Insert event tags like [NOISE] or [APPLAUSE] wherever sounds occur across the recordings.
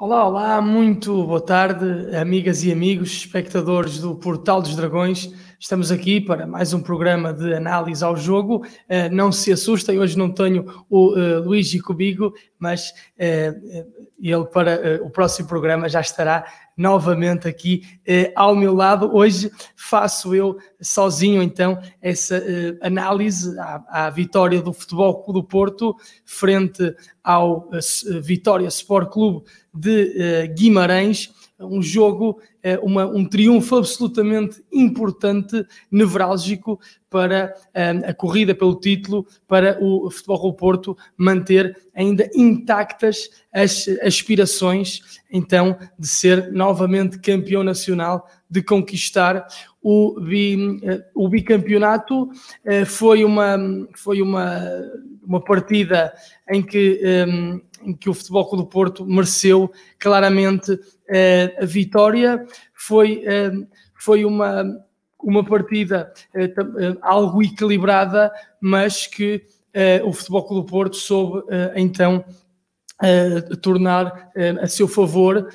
Olá, olá, muito boa tarde, amigas e amigos, espectadores do Portal dos Dragões. Estamos aqui para mais um programa de análise ao jogo. Uh, não se assustem, hoje não tenho o uh, Luís comigo, mas uh, ele para o próximo programa já estará novamente aqui ao meu lado. Hoje faço eu sozinho então essa análise à, à, vitória do Futebol Clube do Porto frente ao Vitória Sport Clube de Guimarães um jogo, eh, uma, um triunfo absolutamente importante, nevrálgico para eh, a corrida pelo título, para o Futebol do Porto manter ainda intactas as aspirações, então, de ser novamente campeão nacional, de conquistar o, bi, eh, o bicampeonato. Foi uma, foi uma, uma partida em que, em que o Futebol do Porto mereceu claramente eh, a vitória foi, eh, foi uma, uma partida eh, algo equilibrada, mas que o Futebol Clube do Porto soube então tornar a seu favor,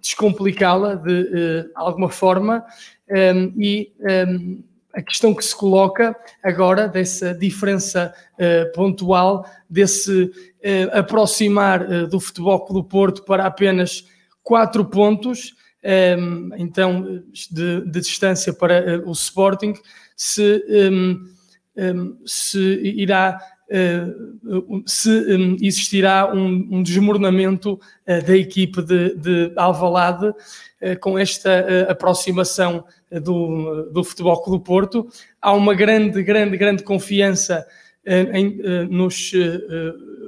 descomplicá-la de alguma forma e a questão que se coloca agora dessa diferença pontual, desse aproximar do Futebol Clube Porto para apenas quatro pontos, um, então, de, de, distância para uh, o Sporting, se, um, um, se irá. Uh, se existirá um, desmoronamento uh, da equipe de, de Alvalade uh, com esta aproximação do, do Futebol Clube do Porto. Há uma grande, grande, grande confiança em, nos,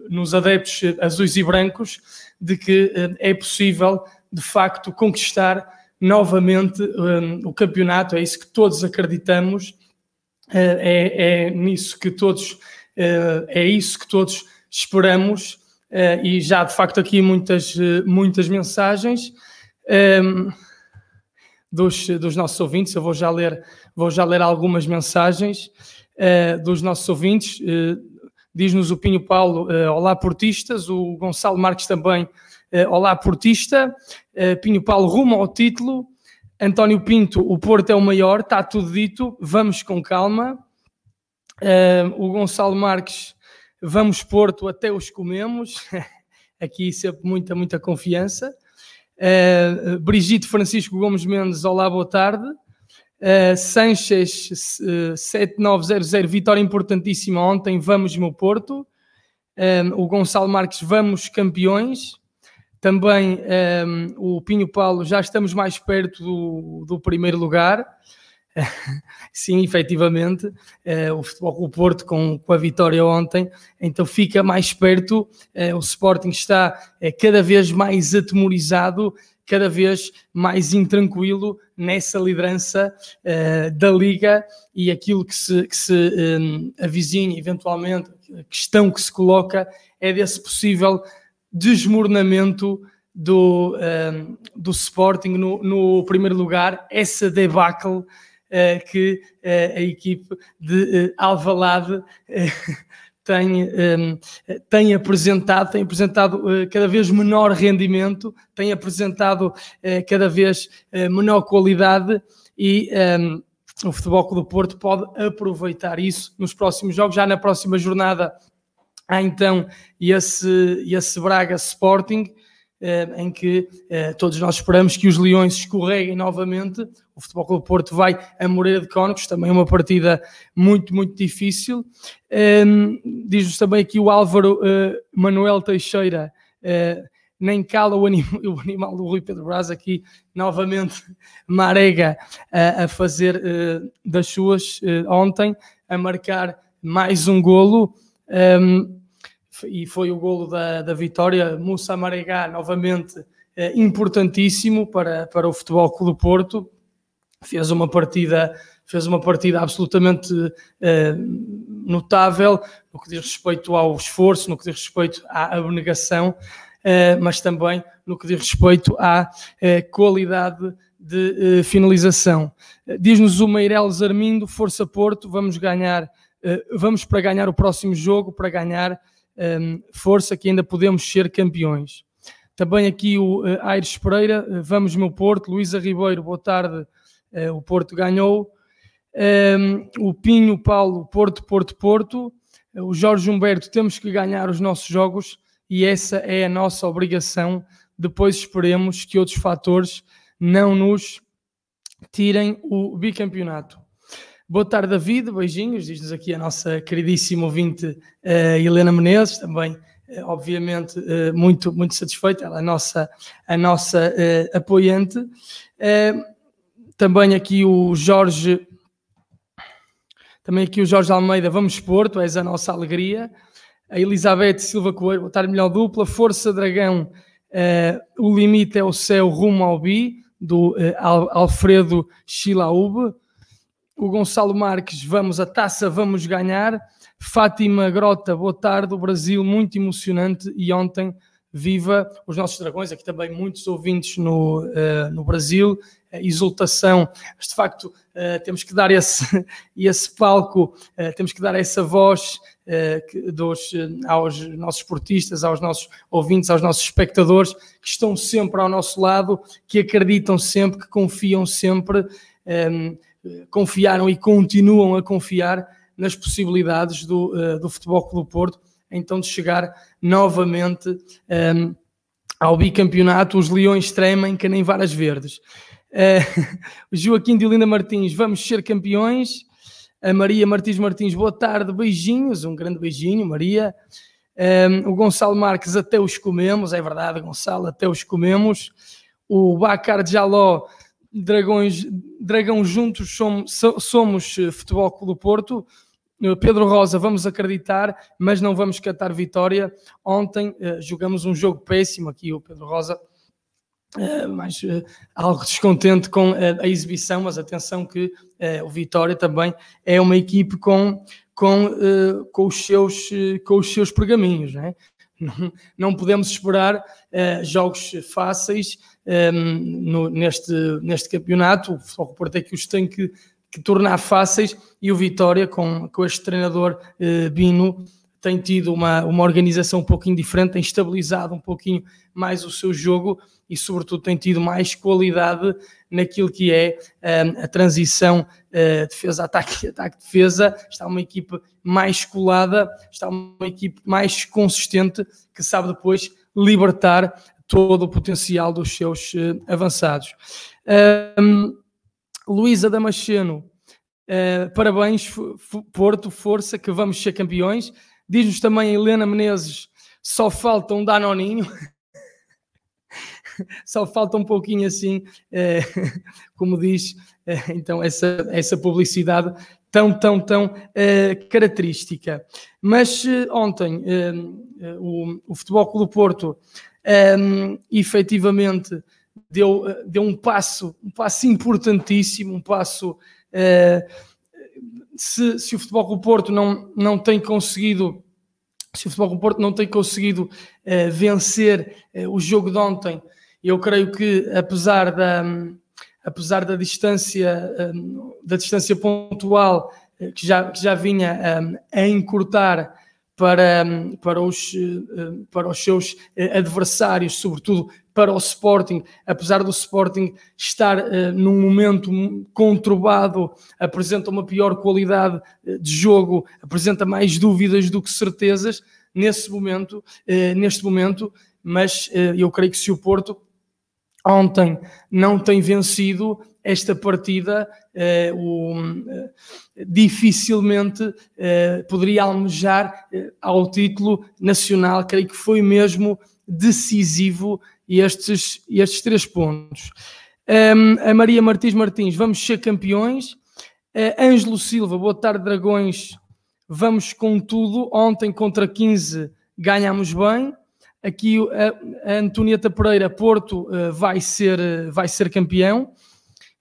nos adeptos azuis e brancos de que é possível, de facto, conquistar novamente um, o campeonato. É isso que todos acreditamos, é, é, nisso que todos, é isso que todos esperamos. e já de facto aqui muitas, muitas mensagens um, dos, dos nossos ouvintes. Eu vou já ler, vou já ler algumas mensagens dos nossos ouvintes diz-nos o Pinho Paulo, olá portistas, o Gonçalo Marques também, olá portista, Pinho Paulo rumo ao título, António Pinto, o Porto é o maior, está tudo dito, vamos com calma, o Gonçalo Marques, vamos Porto, até os comemos, [LAUGHS] aqui sempre muita, muita confiança, Brigitte Francisco Gomes Mendes, olá, boa tarde, Uh, Sanches uh, 7900, vitória importantíssima ontem, vamos meu Porto. O Gonçalo Marques, vamos campeões. Também um, o Pinho Paulo, já estamos mais perto do, do primeiro lugar. [LAUGHS] Sim, efetivamente, uh, o Futebol Clube Porto com, com a vitória ontem, então fica mais perto. Uh, o Sporting está uh, cada vez mais atemorizado, cada vez mais intranquilo nessa liderança da Liga e aquilo que se, que se um, avizinha, eventualmente, a questão que se coloca é desse possível desmoronamento do, um, do Sporting no, no, primeiro lugar, essa debacle que uh, a equipe de Alvalade [LAUGHS] tem, um, tem apresentado, tem apresentado cada vez menor rendimento, tem apresentado cada vez menor qualidade e um, o Futebol Clube do Porto pode aproveitar isso nos próximos jogos. Já na próxima jornada há então esse, esse Braga Sporting, em que todos nós esperamos que os Leões escorreguem novamente o Futebol Clube Porto vai a Moreira de Cónicos, também uma partida muito, muito difícil. Um, Diz-nos também aqui o Álvaro uh, Manuel Teixeira, nem cala o, anim [LAUGHS] o, animal do Rui Pedro Braz, aqui novamente [LAUGHS] Marega uh, a fazer das suas ontem, a marcar mais um golo. Um, e foi o golo da, da vitória, Moussa Maregá, novamente importantíssimo para, para o Futebol Clube Porto, fez uma partida fez uma partida absolutamente uh, notável no que diz respeito ao esforço, no que diz respeito à abnegação, uh, mas também no que diz respeito à qualidade de finalização. Diz-nos o Meireles Armindo, Força Porto, vamos ganhar, vamos para ganhar o próximo jogo, para ganhar um, força que ainda podemos ser campeões. Também aqui o uh, Aires Pereira, uh, vamos meu Porto, Luísa Ribeiro, boa tarde, uh, o Porto ganhou. Um, o Pinho Paulo, Porto, Porto, Porto. o Jorge Humberto, temos que ganhar os nossos jogos e essa é a nossa obrigação. Depois esperemos que outros fatores não nos tirem o bicampeonato. Boa tarde, David, beijinhos, diz-nos aqui a nossa queridíssima ouvinte uh, Helena Menezes, também, uh, obviamente, uh, muito, muito satisfeita, ela é a nossa, a nossa apoiante. também aqui o Jorge, também aqui o Jorge Almeida, vamos Porto, és a nossa alegria. A Elizabeth Silva Coelho, boa tarde, melhor dupla. Força Dragão, o limite é o céu rumo ao bi, do Alfredo Chilaube o Gonçalo Marques, vamos a taça, vamos ganhar. Fátima Grota, boa tarde. O Brasil, muito emocionante. E ontem, viva os nossos dragões. Aqui também muitos ouvintes no, uh, no Brasil. Uh, exultação. Mas, de facto, uh, temos que dar esse, [LAUGHS] esse palco, temos que dar essa voz que, dos, aos nossos esportistas, aos nossos ouvintes, aos nossos espectadores que estão sempre ao nosso lado, que acreditam sempre, que confiam sempre. Um, confiaram e continuam a confiar nas possibilidades do, uh, do Futebol Clube Porto, então de chegar novamente um, ehm, ao bicampeonato. Os Leões tremem que nem varas verdes. [LAUGHS] Uh, Joaquim de Linda Martins, vamos ser campeões. A Maria Martins Martins, boa tarde, beijinhos, um grande beijinho, Maria. Um, ehm, o Gonçalo Marques, até os comemos, é verdade, Gonçalo, até os comemos. O Bacar Jaló, Dragões, Dragão juntos somos, somos eh, Futebol Clube do Porto. Eh, Pedro Rosa, vamos acreditar, mas não vamos catar vitória. Ontem uh, jogamos um jogo péssimo aqui, o Pedro Rosa, mas algo descontente com a exibição, mas atenção que o Vitória também é uma equipe com, com, com, os, seus, com os seus pergaminhos, não, [LAUGHS] não, não podemos esperar jogos fáceis um, no, neste, neste campeonato. O Futebol Porto é que os tem que, que, tornar fáceis e o Vitória, com, com este treinador uh, Bino, tem tido uma, uma organização um pouquinho diferente, tem estabilizado um pouquinho mais o seu jogo e, sobretudo, tem tido mais qualidade naquilo que é um, a transição uh, defesa-ataque [LAUGHS] ataque-defesa. Está uma equipe mais colada, está uma equipe mais consistente que sabe depois libertar todo o potencial dos seus uh, avançados. Um, Luísa Damasceno, uh, parabéns, Porto, força, que vamos ser campeões. Diz-nos também Helena Menezes, só falta um Danoninho. [LAUGHS] só falta um pouquinho assim, uh, [LAUGHS] como diz, então, essa, essa publicidade tão, tão, tão característica. Mas ontem o, o Futebol Clube do Porto um, efetivamente deu, deu um passo, um passo importantíssimo, um passo. Uh, se, se o Futebol do Porto não, não tem conseguido se o Futebol do Porto não tem conseguido uh, vencer uh, o jogo de ontem, eu creio que apesar da, um, apesar da distância, um, da distância pontual uh, que, já, que já vinha um, a encurtar para, para, os, eh, para os seus eh, adversários, sobretudo para o Sporting, apesar do Sporting estar uh, num momento conturbado, apresenta uma pior qualidade de jogo, apresenta mais dúvidas do que certezas nesse momento, uh, neste momento, mas uh, eu creio que se o Porto ontem não tem vencido esta partida, o, eh, dificilmente eh, poderia almejar ao título nacional. Creio que foi mesmo decisivo estes, estes três pontos. Um, a Maria Martins Martins, vamos ser campeões. Uh, Ângelo Silva, boa tarde, Dragões. Vamos com tudo. Ontem contra 15 ganhamos bem. Aqui a, Antonieta Pereira, Porto, vai, ser, vai ser campeão.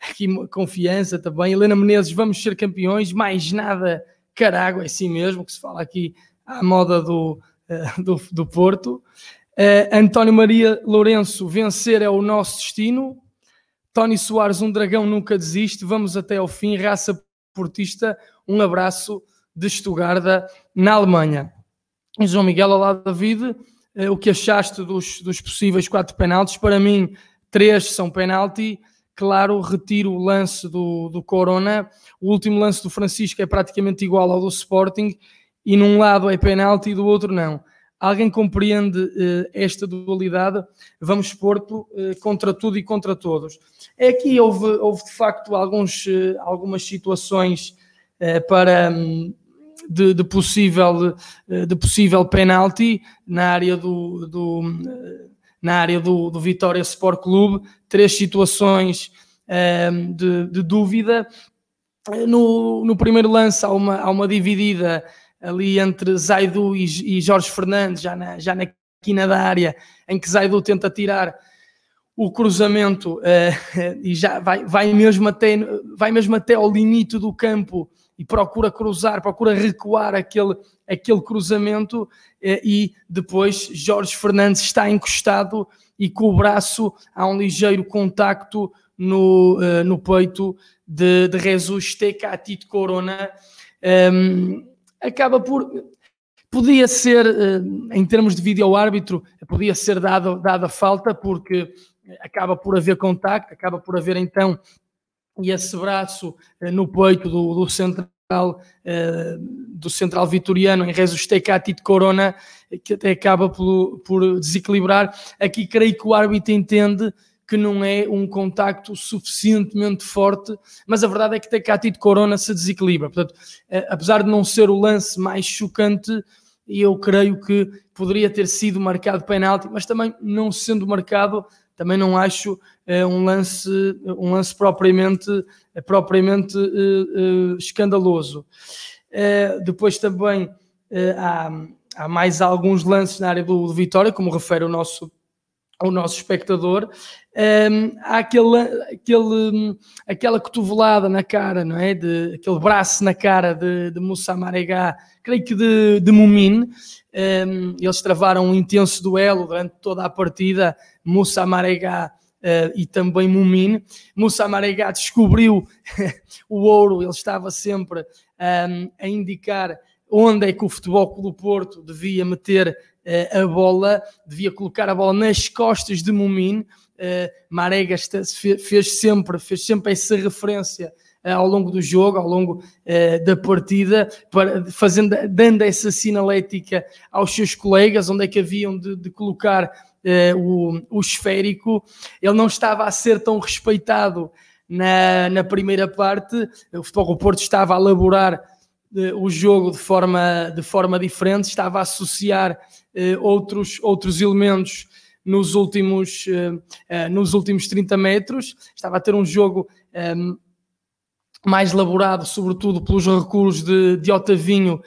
Aqui confiança também. Helena Menezes, vamos ser campeões. Mais nada, carago, é assim mesmo que se fala aqui à moda do, uh, do, do, Porto. António Maria Lourenço, vencer é o nosso destino. Tony Soares, um dragão nunca desiste. Vamos até ao fim. Raça portista, um abraço de Estugarda, na Alemanha. João Miguel, olá David o que achaste dos, dos possíveis quatro penaltis. Para mim, três são penalti. Claro, retiro o lance do, do Corona. O último lance do Francisco é praticamente igual ao do Sporting e num lado é penalti e do outro não. Alguém compreende uh, esta dualidade? Vamos pôr-te uh, contra tudo e contra todos. É aqui houve, houve de facto alguns, uh, algumas situações para um, de, de, possível de possível penalti na área do, do na área do, do Vitória Sport Clube, três situações um, de, de, dúvida. No, no primeiro lance há uma, há uma dividida ali entre Zaidu e, e Jorge Fernandes, já na, já na quina da área, em que Zaidu tenta tirar o cruzamento uh, [LAUGHS] e já vai, vai, mesmo até, vai mesmo até ao limite do campo e procura cruzar, procura recuar aquele, aquele cruzamento uh, e depois Jorge Fernandes está encostado e com o braço há um ligeiro contacto no, uh, no peito de, de Jesus Tecatito Corona. Um, ehm, acaba por. Podia ser, eh, em termos de vídeo árbitro, podia ser dada, dada falta, porque acaba por haver contacto, acaba por haver então esse braço eh, no peito do, do central eh, do central vitoriano em Rezus Tecati de Corona, que até acaba por, por desequilibrar. Aqui creio que o árbitro entende que não é um contacto suficientemente forte, mas a verdade é que Tecati de Corona se desequilibra. Portanto, eh, apesar de não ser o lance mais chocante, eu creio que poderia ter sido marcado penalti, mas também não sendo marcado, também não acho uh, um lance um lance propriamente propriamente uh, uh, escandaloso. depois também há, há mais alguns lances na área do, do Vitória, como refere o nosso o nosso espectador, um, há aquele, aquele, aquela cotovelada na cara, não é? De, aquele braço na cara de, de Moussa Maregá, creio que de, de Mumin. Um, eles travaram um intenso duelo durante toda a partida, Moussa Maregá uh, e também Mumin. Moussa Maregá descobriu [LAUGHS] o ouro, ele estava sempre um, a indicar onde é que o Futebol do Porto devia meter uh, a bola, devia colocar a bola nas costas de Mumin Marega fez sempre, fez sempre essa referência uh, ao longo do jogo, ao longo uh, da partida, para, fazendo, dando essa sinalética aos seus colegas, onde é que haviam de, de colocar o, o esférico. Ele não estava a ser tão respeitado na, na primeira parte, o Futebol do Porto estava a elaborar o jogo de forma, de forma diferente, estava a associar outros, outros elementos nos últimos, uh, nos últimos 30 metros. Estava a ter um jogo ehm, mais elaborado, sobretudo pelos recuos de, de Otavinho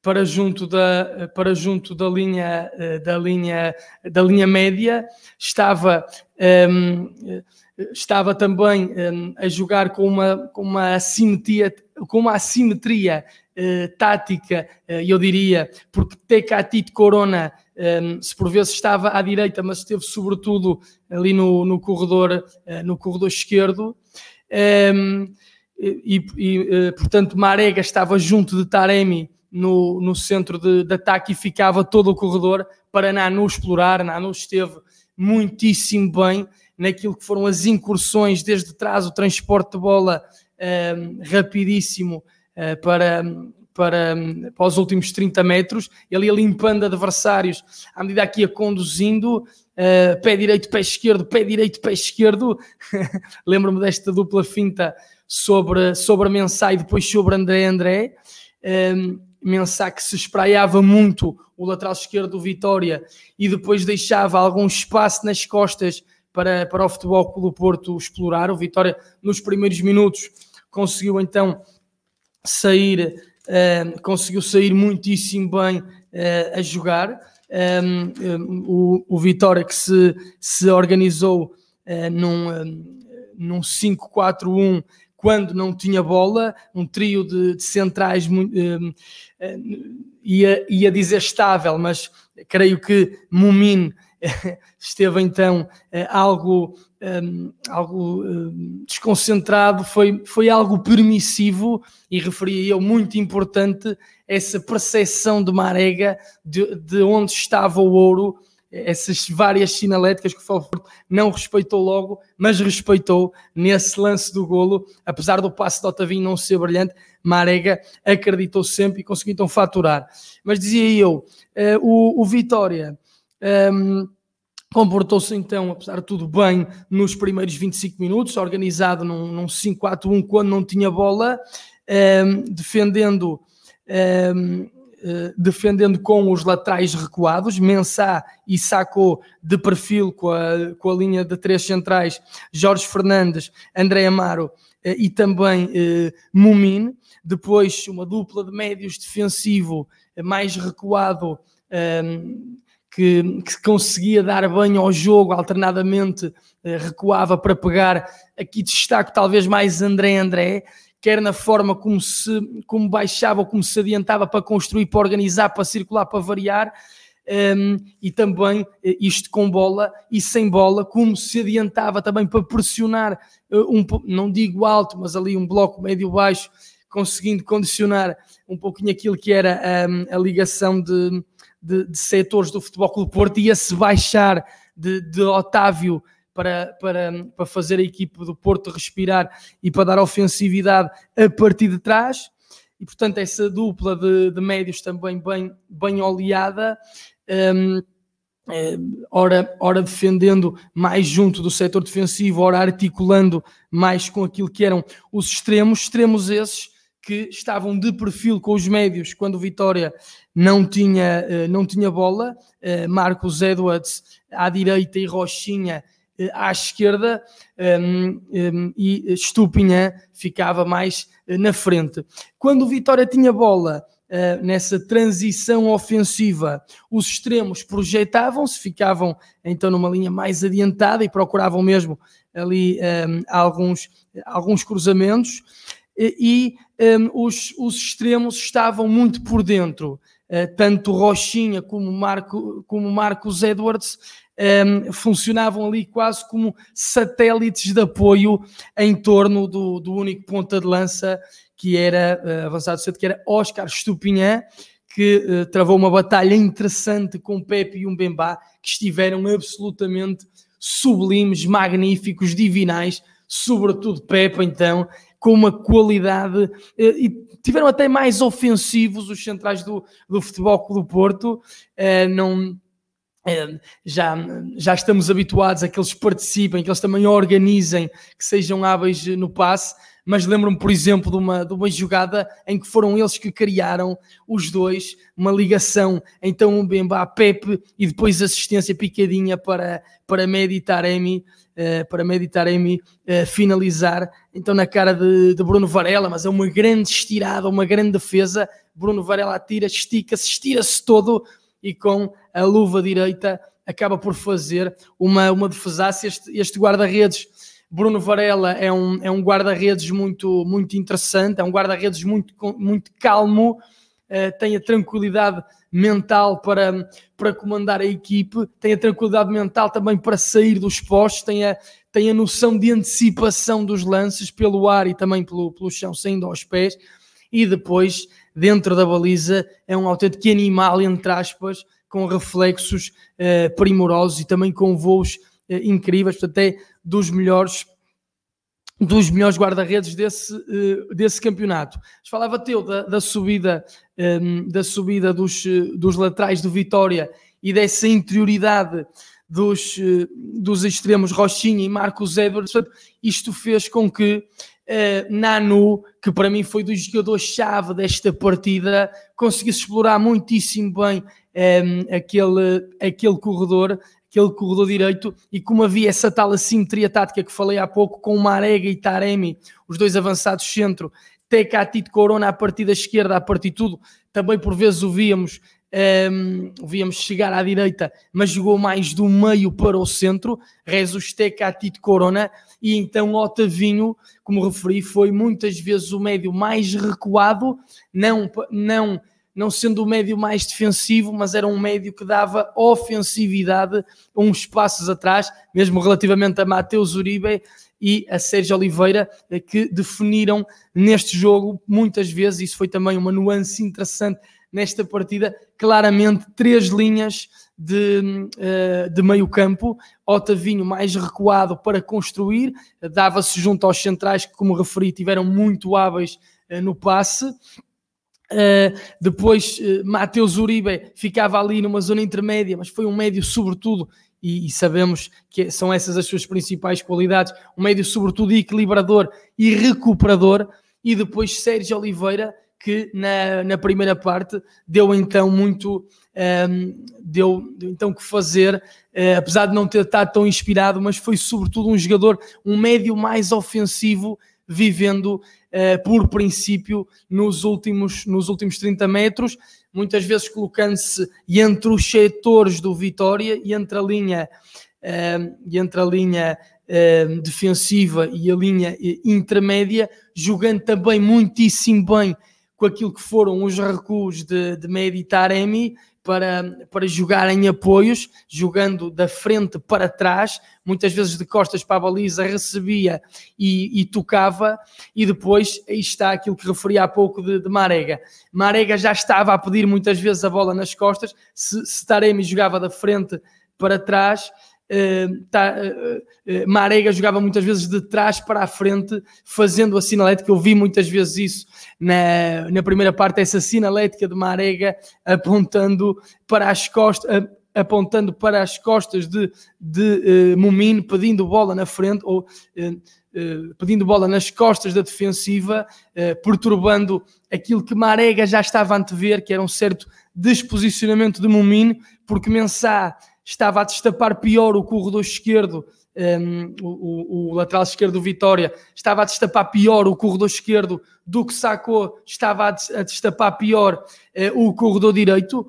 para junto da, para junto da linha, eh, da linha, da linha média. Estava, um, estava também um, a jogar com uma, com uma assimetria, com uma assimetria uh, tática, uh, eu diria, porque Tecatito Corona um, se por vezes estava à direita, mas esteve sobretudo ali no, no corredor, uh, no corredor esquerdo. E, e portanto, Marega estava junto de Taremi no, no centro de, de, ataque e ficava todo o corredor para Nanu explorar. Nanu esteve muitíssimo bem naquilo que foram as incursões desde trás, o transporte de bola um, rapidíssimo para, para, para os últimos 30 metros, ele ia limpando adversários à medida que ia conduzindo, uh, pé direito, pé esquerdo, pé direito, pé esquerdo. [LAUGHS] Lembro-me desta dupla finta sobre, sobre Mensah e depois sobre André André. Um, ehm, Mensah que se espraiava muito o lateral esquerdo do Vitória e depois deixava algum espaço nas costas para, para o Futebol do Porto explorar. O Vitória, nos primeiros minutos, conseguiu então sair uh, conseguiu sair muitíssimo bem uh, a jogar. Um, um, o, o, Vitória que se, se organizou num, um, num 5-4-1 quando não tinha bola, um trio de, de centrais um, ia, ia dizer estável, mas creio que Mumin esteve então algo, um, algo um, desconcentrado, foi, foi algo permissivo e referia eu muito importante essa percepção de Marega de, de onde estava o ouro essas várias sinaléticas que o Falford não respeitou logo, mas respeitou nesse lance do golo, apesar do passe de Otavinho não ser brilhante, Marega acreditou sempre e conseguiu então faturar. Mas dizia eu, uh, o, o, Vitória um, comportou-se então, apesar de tudo, bem nos primeiros 25 minutos, organizado num, num 5-4-1 quando não tinha bola, ehm, defendendo... Ehm, eh, defendendo com os laterais recuados, Mensah e Sacou de perfil com a, com a linha de três centrais, Jorge Fernandes, André Amaro eh, e também eh, Mumin. Depois uma dupla de médios defensivo mais recuado ehm, que, que, conseguia dar banho ao jogo, alternadamente recuava para pegar. Aqui destaco talvez mais André André, quer na forma como se como baixava ou como se adiantava para construir, para organizar, para circular, para variar, um, e também eh, isto com bola e sem bola, como se adiantava também para pressionar uh, um não digo alto, mas ali um bloco médio-baixo, conseguindo condicionar um pouquinho aquilo que era um, a ligação de, de, de setores do Futebol Clube Porto, ia-se baixar de, de Otávio para, para, para fazer a equipe do Porto respirar e para dar ofensividade a partir de trás. E portanto, essa dupla de, de médios também bem, bem oleada. Um, é, ora, ora defendendo mais junto do setor defensivo, ora articulando mais com aquilo que eram os extremos, extremos esses que estavam de perfil com os médios quando o Vitória não tinha, eh, não tinha bola, eh, Marcos Edwards à direita e Rochinha eh, à esquerda um, um, e Estupinhã ficava mais na frente. Quando o Vitória tinha bola nessa transição ofensiva, os extremos projetavam-se, ficavam então numa linha mais adiantada e procuravam mesmo ali um, alguns, alguns cruzamentos e, e os, os extremos estavam muito por dentro. Uh, tanto Rochinha como, Marco, como Marcos Edwards um, funcionavam ali quase como satélites de apoio em torno do, do único ponta de lança que era uh, avançado que era Oscar Stupinhan, que uh, travou uma batalha interessante com Pepe e um Bembá, que estiveram absolutamente sublimes, magníficos, divinais, sobretudo Pepe, então, com uma qualidade uh, e tiveram até mais ofensivos os centrais do, do futebol do Porto, não é, já, já estamos habituados a que eles participem, que eles também organizem, que sejam hábeis no passe, mas lembro-me, por exemplo, de uma, de uma jogada em que foram eles que criaram os dois, uma ligação, então um Bemba a Pepe e depois assistência picadinha para, para Meditaremi, uh, para Meditaremi uh, finalizar, então na cara de, de Bruno Varela, mas é uma grande estirada, uma grande defesa, Bruno Varela atira, estica-se, estira-se todo, e com a luva direita acaba por fazer uma, uma defesaça. Este, este guarda-redes, Bruno Varela, é um, é um guarda-redes muito, muito interessante, é um guarda-redes muito, muito calmo, uh, tem a tranquilidade mental para, para comandar a equipe, tem a tranquilidade mental também para sair dos postos, tem a, tem a noção de antecipação dos lances pelo ar e também pelo, pelo chão, saindo aos pés, e depois dentro da baliza, é um autêntico animal, entre aspas, com reflexos uh, primorosos e também com voos uh, incríveis, portanto é dos melhores dos melhores guarda-redes desse, uh, desse campeonato. Falava teu da, da subida, ehm, da subida dos, dos laterais do Vitória e dessa interioridade dos, dos extremos Rochinha e Marcos Edwards. Isto fez com que Nanu, que para mim foi do jogador-chave desta partida, conseguisse explorar muitíssimo bem ehm, aquele, aquele corredor, aquele corredor direito, e como havia essa tal assimetria tática que falei há pouco, com Marega e Taremi, os dois avançados centro, Tecatito Corona a partir da esquerda, a partir de tudo, também por vezes o víamos um, víamos chegar à direita, mas jogou mais do meio para o centro, Rezus Tecatito Corona, e então Otavinho, como referi, foi muitas vezes o médio mais recuado, não, não não sendo o médio mais defensivo, mas era um médio que dava ofensividade uns passos atrás, mesmo relativamente a Mateus Uribe e a Sérgio Oliveira, eh, que definiram neste jogo muitas vezes, isso foi também uma nuance interessante nesta partida, claramente três linhas de, eh, de meio campo, Otavinho mais recuado para construir, dava-se junto aos centrais que, como referi, tiveram muito hábeis eh, no passe, Uh, depois uh, Mateus Uribe ficava ali numa zona intermédia, mas foi um médio sobretudo, e, e, sabemos que são essas as suas principais qualidades, um médio sobretudo equilibrador e recuperador, e depois Sérgio Oliveira, que na, na primeira parte deu então muito, um, ehm, deu, deu, então que fazer, uh, apesar de não ter estado tão inspirado, mas foi sobretudo um jogador, um médio mais ofensivo, vivendo uh, por princípio nos últimos, nos últimos 30 metros, muitas vezes colocando-se entre os setores do Vitória e entre a linha, uh, e entre a linha uh, defensiva e a linha intermédia, jogando também muitíssimo bem com aquilo que foram os recuos de, de Mehdi Taremi, para, para jogar em apoios, jogando da frente para trás, muitas vezes de costas para a baliza, recebia e, e tocava, e depois aí está aquilo que referi há pouco de, de, Marega. Marega já estava a pedir muitas vezes a bola nas costas, se, se Taremi jogava da frente para trás, Tá, uh, uh, Marega jogava muitas vezes de trás para a frente, fazendo a sinalética. Eu vi muitas vezes isso na, na primeira parte, essa sinalética de Marega apontando para as costas. apontando para as costas de, de pedindo bola na frente ou pedindo bola nas costas da defensiva, perturbando aquilo que Marega já estava a antever, que era um certo desposicionamento de Mumin, porque Mensah estava a destapar pior o corredor esquerdo, um, o, o, lateral esquerdo do Vitória, estava a destapar pior o corredor esquerdo do que sacou, estava a destapar pior uh, o corredor direito,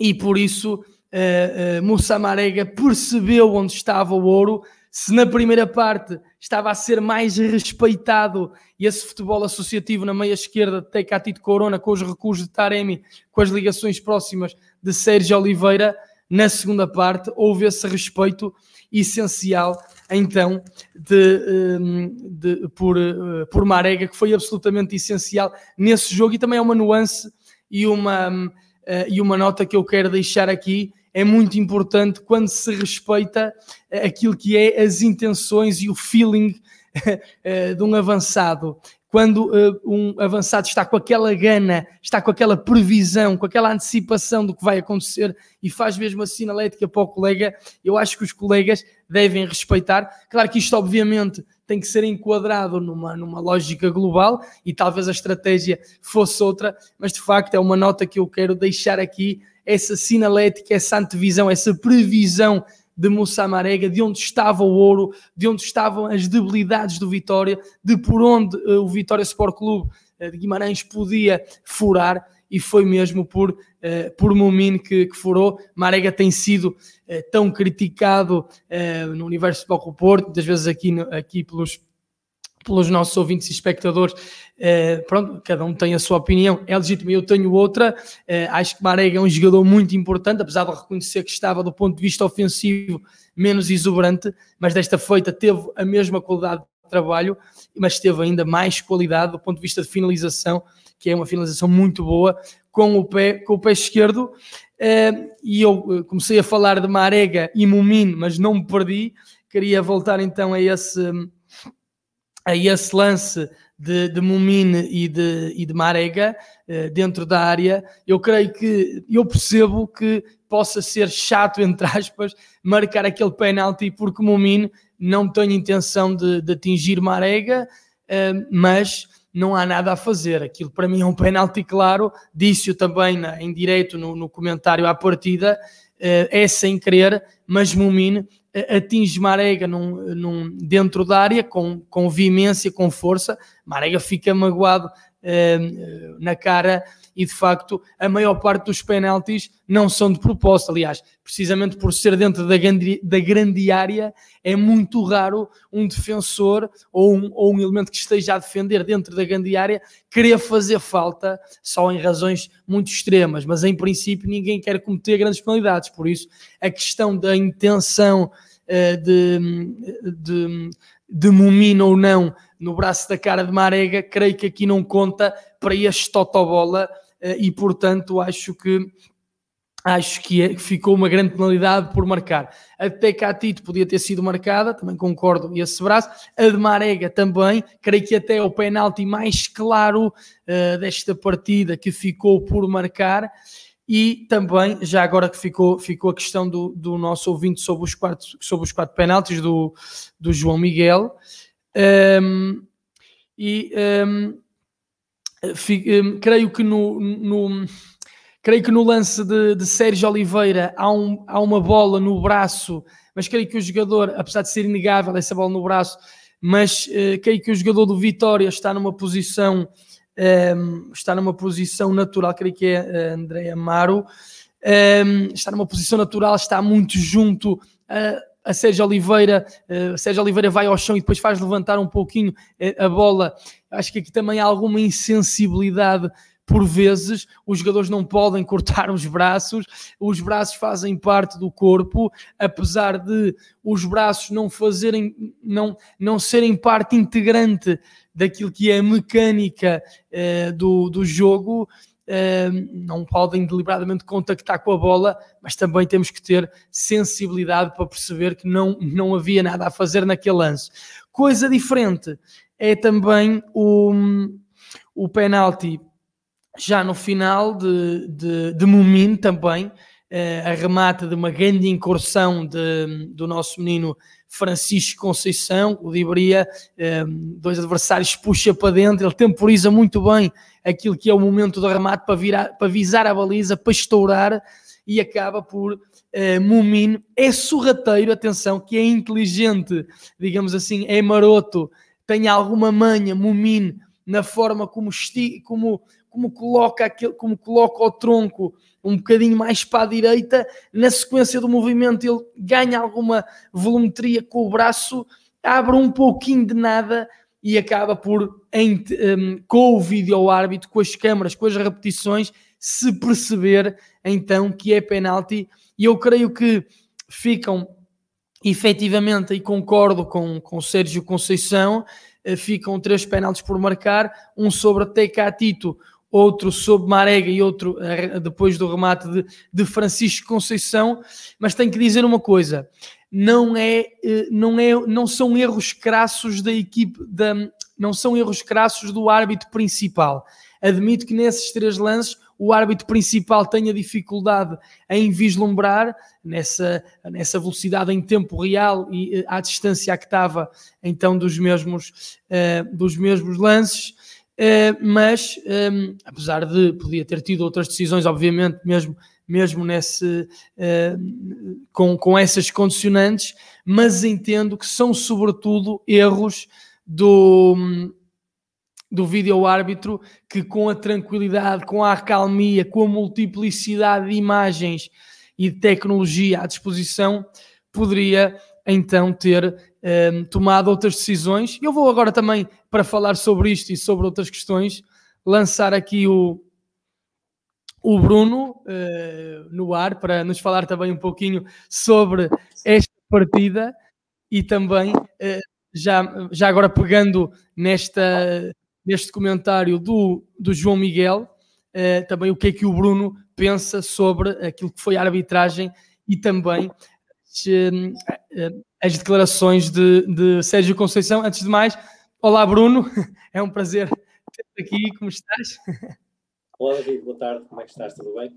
e por isso uh, uh, Moussa Marega percebeu onde estava o ouro. Se na primeira parte estava a ser mais respeitado esse futebol associativo na meia esquerda de Tecatito Corona, com os recursos de Taremi, com as ligações próximas de Sérgio Oliveira, na segunda parte houve esse respeito essencial então de, hum, de, por, eh, por Marega, que foi absolutamente essencial nesse jogo e também é uma nuance e uma, eh, e uma nota que eu quero deixar aqui. É muito importante quando se respeita eh, aquilo que é as intenções e o feeling [LAUGHS] de um avançado quando uh, um avançado está com aquela gana, está com aquela previsão, com aquela antecipação do que vai acontecer e faz mesmo a sinalética para o colega, eu acho que os colegas devem respeitar. Claro que isto, obviamente, tem que ser enquadrado numa, numa lógica global e talvez a estratégia fosse outra, mas de facto é uma nota que eu quero deixar aqui. Essa sinalética, essa antevisão, essa previsão de Moussa Marega, de onde estava o ouro, de onde estavam as debilidades do Vitória, de por onde uh, o Vitória Sport Clube uh, de Guimarães podia furar, e foi mesmo por, uh, por Mumin que, que furou. Marega tem sido tão criticado no universo do Porto, muitas vezes aqui, no, aqui pelos pelos nossos ouvintes e espectadores, eh, pronto, cada um tem a sua opinião, é legítimo, eu tenho outra. Eh, acho que Marega é um jogador muito importante, apesar de reconhecer que estava do ponto de vista ofensivo menos exuberante, mas desta feita teve a mesma qualidade de trabalho, mas teve ainda mais qualidade do ponto de vista de finalização, que é uma finalização muito boa, com o pé, com o pé esquerdo. Eh, e eu comecei a falar de Marega e Mumin, mas não me perdi. Queria voltar então a esse a esse lance de, de Mumine e de, e de Marega uh, dentro da área, eu creio que eu percebo que possa ser chato, entre aspas, marcar aquele penalti, porque Mumine não tem intenção de, de atingir Marega, uh, mas não há nada a fazer. Aquilo para mim é um penalti claro, disse-o também em direito no, no comentário à partida, uh, é sem querer, mas Mumine atinge Marega num, num, dentro da área com, com veemência, com força. Marega fica magoado na cara e de facto a maior parte dos penaltis não são de propósito. Aliás, precisamente por ser dentro da grande, da grande área, é muito raro um defensor ou um, ou um elemento que esteja a defender dentro da grande área querer fazer falta só em razões muito extremas. Mas em princípio, ninguém quer cometer grandes penalidades. Por isso, a questão da intenção uh, de, de, de Mumino ou não no braço da cara de Marega, creio que aqui não conta para este totobola eh, e portanto acho que acho que, é, ficou uma grande penalidade por marcar. Até Catito podia ter sido marcada, também concordo esse braço. A de Marega também, creio que até é o penalti mais claro uh, desta partida que ficou por marcar. E também, já agora que ficou, ficou a questão do, do nosso ouvinte sobre os quatro, sobre os quatro penaltis do, do João Miguel. Um, e um, Hum, creio que no, no, creio que no lance de, de Sérgio Oliveira há, um, há uma bola no braço, mas creio que o jogador, apesar de ser inegável essa bola no braço, mas uh, creio que o jogador do Vitória está numa posição um, está numa posição natural, creio que é André Amaro, um, está numa posição natural, está muito junto a, a Sérgio Oliveira, uh, Sérgio Oliveira vai ao chão e depois faz levantar um pouquinho a bola. Acho que aqui também há alguma insensibilidade por vezes os jogadores não podem cortar os braços, os braços fazem parte do corpo, apesar de os braços não fazerem, não, não serem parte integrante daquilo que é a mecânica uh, do, do jogo, não podem deliberadamente contactar com a bola, mas também temos que ter sensibilidade para perceber que não, não havia nada a fazer naquele lance. Coisa diferente é também o, o penalti já no final de, de, de Mumin também, uh, a remata de uma grande incursão de, do nosso menino Francisco Conceição, o Dibria, um, dois adversários puxa para dentro, ele temporiza muito bem aquilo que é o momento do remate para, virar, para visar a baliza, para estourar e acaba por uh, Mumin. É sorrateiro, atenção, que é inteligente, digamos assim, é maroto, tem alguma manha, Mumin, na forma como, esti como, como, coloca aquele, como coloca o tronco um bocadinho mais para a direita, na sequência do movimento ele ganha alguma volumetria com o braço, abre um pouquinho de nada e acaba por, em, um, com o vídeo árbitro, com as câmaras, com as repetições, se perceber então que é penalti. E eu creio que ficam efetivamente, e concordo com, com Sérgio Conceição, eh, ficam três penaltis por marcar, um sobre Tecatito, outro sob Marega e outro eh, depois do remate de, de Francisco Conceição, mas tenho que dizer uma coisa, não é, eh, não é, não são erros crassos da equipe, da, não são erros crassos do árbitro principal. Admito que nesses três lances o árbitro principal tenha dificuldade em vislumbrar nessa, nessa velocidade em tempo real e eh, à distância que estava então dos mesmos, uh, dos mesmos lances. Uh, mas um, apesar de podia ter tido outras decisões, obviamente, mesmo, mesmo nesse, uh, com, com essas condicionantes, mas entendo que são sobretudo erros do, do vídeo árbitro que com a tranquilidade, com a acalmia, com a multiplicidade de imagens e de tecnologia à disposição, poderia então ter um, tomado outras decisões. Eu vou agora também, para falar sobre isto e sobre outras questões, lançar aqui o, o Bruno uh, no ar para nos falar também um pouquinho sobre esta partida e também uh, já, já agora pegando nesta, neste comentário do, do João Miguel, uh, também o que é que o Bruno pensa sobre aquilo que foi a arbitragem e também as declarações de, de Sérgio Conceição. Antes de mais, olá Bruno, [LAUGHS] é um prazer ter-te aqui, como estás? Olá David, boa tarde, como é que estás? Tudo bem?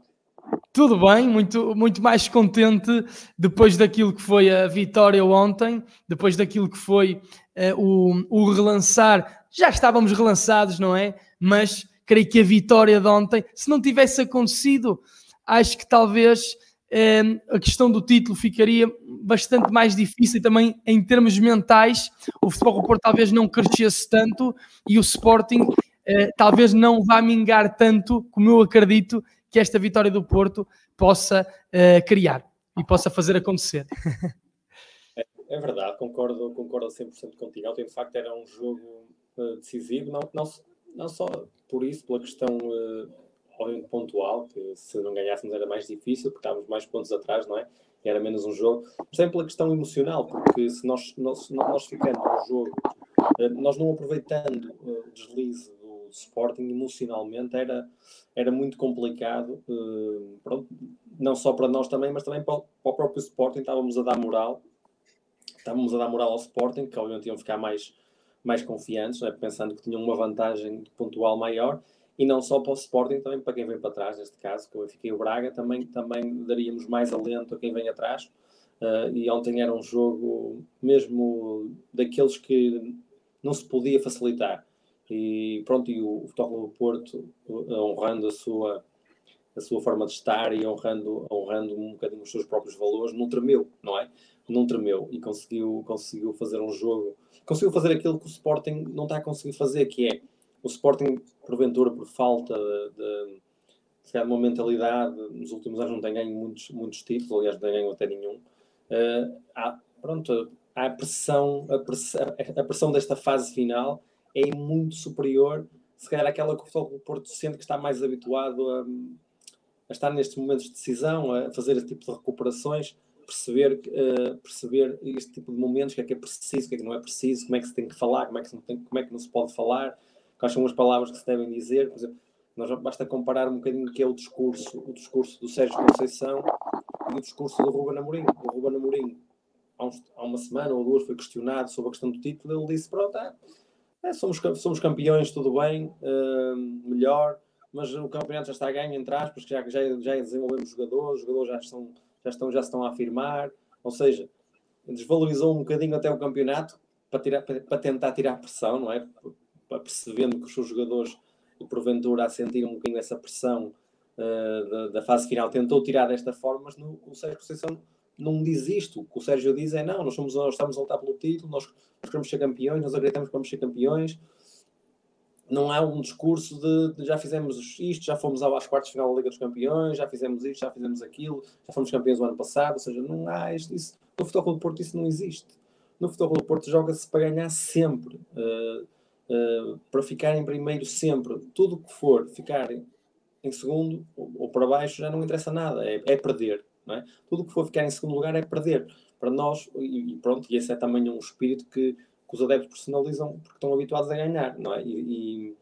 Tudo bem, muito, muito mais contente depois daquilo que foi a vitória ontem, depois daquilo que foi uh, o, o relançar. Já estávamos relançados, não é? Mas creio que a vitória de ontem, se não tivesse acontecido, acho que talvez Ehm, a questão do título ficaria bastante mais difícil e também em termos mentais o Futebol do Porto talvez não crescesse tanto e o Sporting talvez não vá mingar tanto como eu acredito que esta vitória do Porto possa criar e possa fazer acontecer. [LAUGHS] É, é verdade, concordo, concordo 100% contigo. Ontem, de facto, era um jogo decisivo, não, não, não só por isso, pela questão uh, pontual, que se não ganhássemos era mais difícil, porque estávamos mais pontos atrás, não é? Era menos um jogo, mas também pela questão emocional, porque se nós, nós, nós ficando no jogo, uh, nós não aproveitando o deslize do Sporting emocionalmente, era, era muito complicado, pronto, não só para nós também, mas também para, para o próprio Sporting, estávamos a dar moral, estávamos a dar moral ao Sporting, que obviamente iam ficar mais, mais confiantes, né, pensando que tinham uma vantagem pontual maior, e não só para o Sporting, também para quem vem para trás, neste caso, que eu fiquei o Braga, também, também daríamos mais alento a quem vem atrás. Uh, e ontem era um jogo mesmo daqueles que não se podia facilitar. E pronto, e o Futebol do Porto, honrando a sua, a sua forma de estar e honrando, honrando um bocadinho os seus próprios valores, não tremeu, não é? Não tremeu e conseguiu, conseguiu fazer um jogo, conseguiu fazer aquilo que o Sporting não está a conseguir fazer, que é o Sporting, porventura, por falta de, de, de uma mentalidade, nos últimos anos não tem ganho muitos, muitos títulos, aliás, não tem ganho até nenhum. Uh, há, pronto, há pressão, a pressão, a pressão desta fase final é muito superior, se calhar, àquela que o Porto sente que está mais habituado a a estar nestes momentos de decisão, a fazer esse tipo de recuperações, perceber, uh, perceber este tipo de momentos, o que é que é preciso, o que é que não é preciso, como é que se tem que falar, como é que, se não, tem, como é que não se pode falar, quais são as palavras que se devem dizer. Por exemplo, nós basta comparar um bocadinho o que é o discurso, o discurso do Sérgio Conceição e o discurso do Ruben Amorim. O Ruben Amorim, há, uns, há, uma semana ou duas, foi questionado sobre a questão do título, ele disse, pronto, é, somos, somos campeões, tudo bem, uh, melhor, mas o campeonato já está ganho, entre aspas, já, já, já desenvolvemos jogadores, os jogadores já estão, já estão, já estão a afirmar, ou seja, desvalorizou um bocadinho até o campeonato para, tirar, para, para tentar tirar pressão, não é? Para percebendo que os seus jogadores, porventura, a sentir um bocadinho essa pressão uh, da, da, fase final, tentou tirar desta forma, mas no, o Sérgio Conceição não diz isto. O que o Sérgio diz é: não, nós, somos, nós estamos a lutar pelo título, nós, nós queremos ser campeões, nós acreditamos que vamos ser campeões não há um discurso de, de, já fizemos isto, já fomos às quartas de final da Liga dos Campeões, já fizemos isto, já fizemos aquilo, já fomos campeões o ano passado, ou seja, não há isto, isso, no Futebol do Porto isso não existe. No Futebol do Porto joga-se para ganhar sempre, uh, uh, para ficar em primeiro sempre. Tudo que for ficar em segundo ou, ou para baixo já não interessa nada, é, é perder. É? Tudo que for ficar em segundo lugar é perder. Para nós, e, e pronto, e esse é também um espírito que que os adeptos personalizam porque estão habituados a ganhar, não é? E,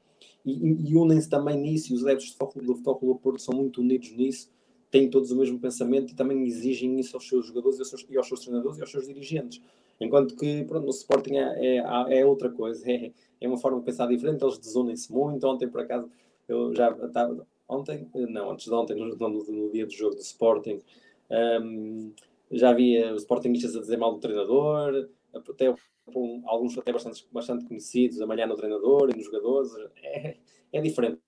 e, e unem-se também nisso, e os adeptos do Futebol do Porto são muito unidos nisso, têm todos o mesmo pensamento e também exigem isso aos seus jogadores e aos seus, e aos seus treinadores e aos seus dirigentes. Enquanto que, pronto, no Sporting é, é, é outra coisa, é, é uma forma de pensar diferente, eles desunem-se muito. Ontem, por acaso, eu já estava. Ontem, não, antes de ontem, no, no, no dia do jogo do Sporting, um, já havia os Sportingistas a dizer mal do treinador, até com alguns até bastante, bastante conhecidos, amanhã no treinador e nos jogadores, é, é diferente.